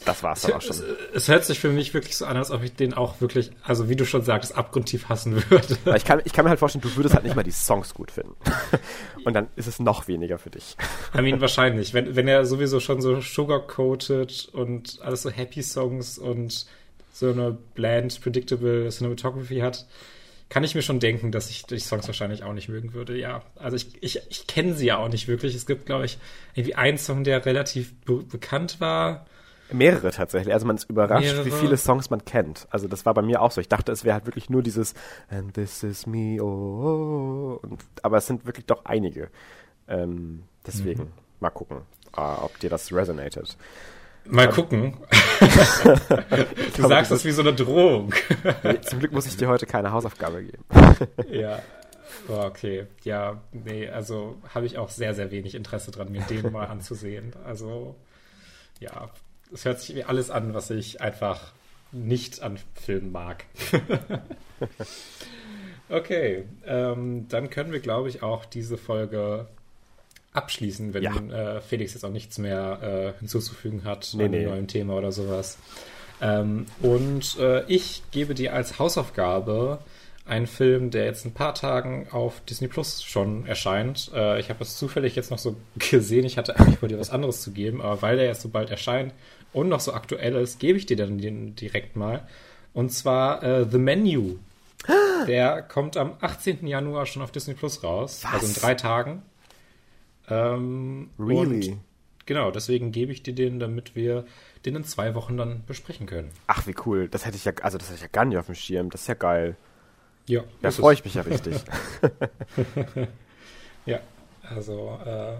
das war's dann auch schon. Es, es, hört sich für mich wirklich so an, als ob ich den auch wirklich, also wie du schon sagtest, abgrundtief hassen würde. Ich kann, ich kann mir halt vorstellen, du würdest halt nicht mal die Songs gut finden. Und dann ist es noch weniger für dich. I mean, wahrscheinlich. Wenn, wenn er sowieso schon so sugarcoated und alles so happy Songs und so eine bland, predictable Cinematography hat, kann ich mir schon denken, dass ich die Songs wahrscheinlich auch nicht mögen würde. Ja, also ich, ich, ich kenne sie ja auch nicht wirklich. Es gibt, glaube ich, irgendwie einen Song, der relativ be bekannt war Mehrere tatsächlich. Also man ist überrascht, Mehrere. wie viele Songs man kennt. Also das war bei mir auch so. Ich dachte, es wäre halt wirklich nur dieses And this is me, oh. oh. Und, aber es sind wirklich doch einige. Ähm, deswegen, mhm. mal gucken, uh, ob dir das resonated. Mal um, gucken. du glaub, sagst das wie so eine Drohung. Zum Glück muss ich dir heute keine Hausaufgabe geben. ja. Oh, okay. Ja, nee, also habe ich auch sehr, sehr wenig Interesse dran, mir den mal anzusehen. Also, ja, es hört sich wie alles an, was ich einfach nicht an Filmen mag. okay, ähm, dann können wir, glaube ich, auch diese Folge abschließen, wenn ja. äh, Felix jetzt auch nichts mehr äh, hinzuzufügen hat nee, nee. einem neuen Thema oder sowas. Ähm, und äh, ich gebe dir als Hausaufgabe einen Film, der jetzt ein paar Tagen auf Disney Plus schon erscheint. Äh, ich habe es zufällig jetzt noch so gesehen. Ich hatte eigentlich vor dir was anderes zu geben, aber weil der jetzt so bald erscheint und noch so aktuell ist, gebe ich dir dann den direkt mal. Und zwar äh, The Menu. Der kommt am 18. Januar schon auf Disney Plus raus. Was? Also in drei Tagen. Ähm, really? genau, deswegen gebe ich dir den, damit wir den in zwei Wochen dann besprechen können. Ach, wie cool. Das hätte ich ja, also das hätte ich ja gar nicht auf dem Schirm. Das ist ja geil. Ja. Da freue ich mich ja richtig. ja, also äh,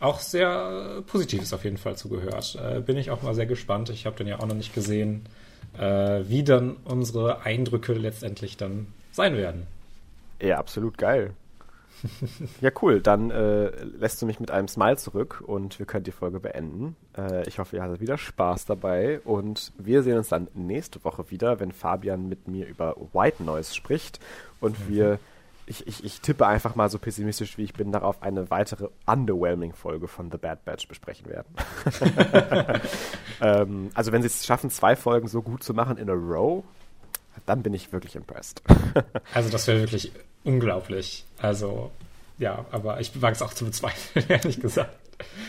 auch sehr Positives auf jeden Fall zugehört. Äh, bin ich auch mal sehr gespannt. Ich habe den ja auch noch nicht gesehen, äh, wie dann unsere Eindrücke letztendlich dann sein werden. Ja, absolut geil. Ja, cool. Dann äh, lässt du mich mit einem Smile zurück und wir können die Folge beenden. Äh, ich hoffe, ihr hattet wieder Spaß dabei und wir sehen uns dann nächste Woche wieder, wenn Fabian mit mir über White Noise spricht und mhm. wir, ich, ich, ich tippe einfach mal so pessimistisch wie ich bin, darauf eine weitere underwhelming Folge von The Bad Batch besprechen werden. ähm, also wenn sie es schaffen, zwei Folgen so gut zu machen in a row, dann bin ich wirklich impressed. also das wäre wirklich unglaublich. Also ja, aber ich wage es auch zu bezweifeln, ehrlich gesagt.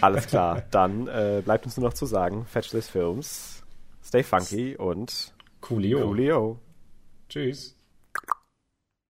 Alles klar, dann äh, bleibt uns nur noch zu sagen, Fetch this Films, stay funky und Coolio. Coolio. Tschüss.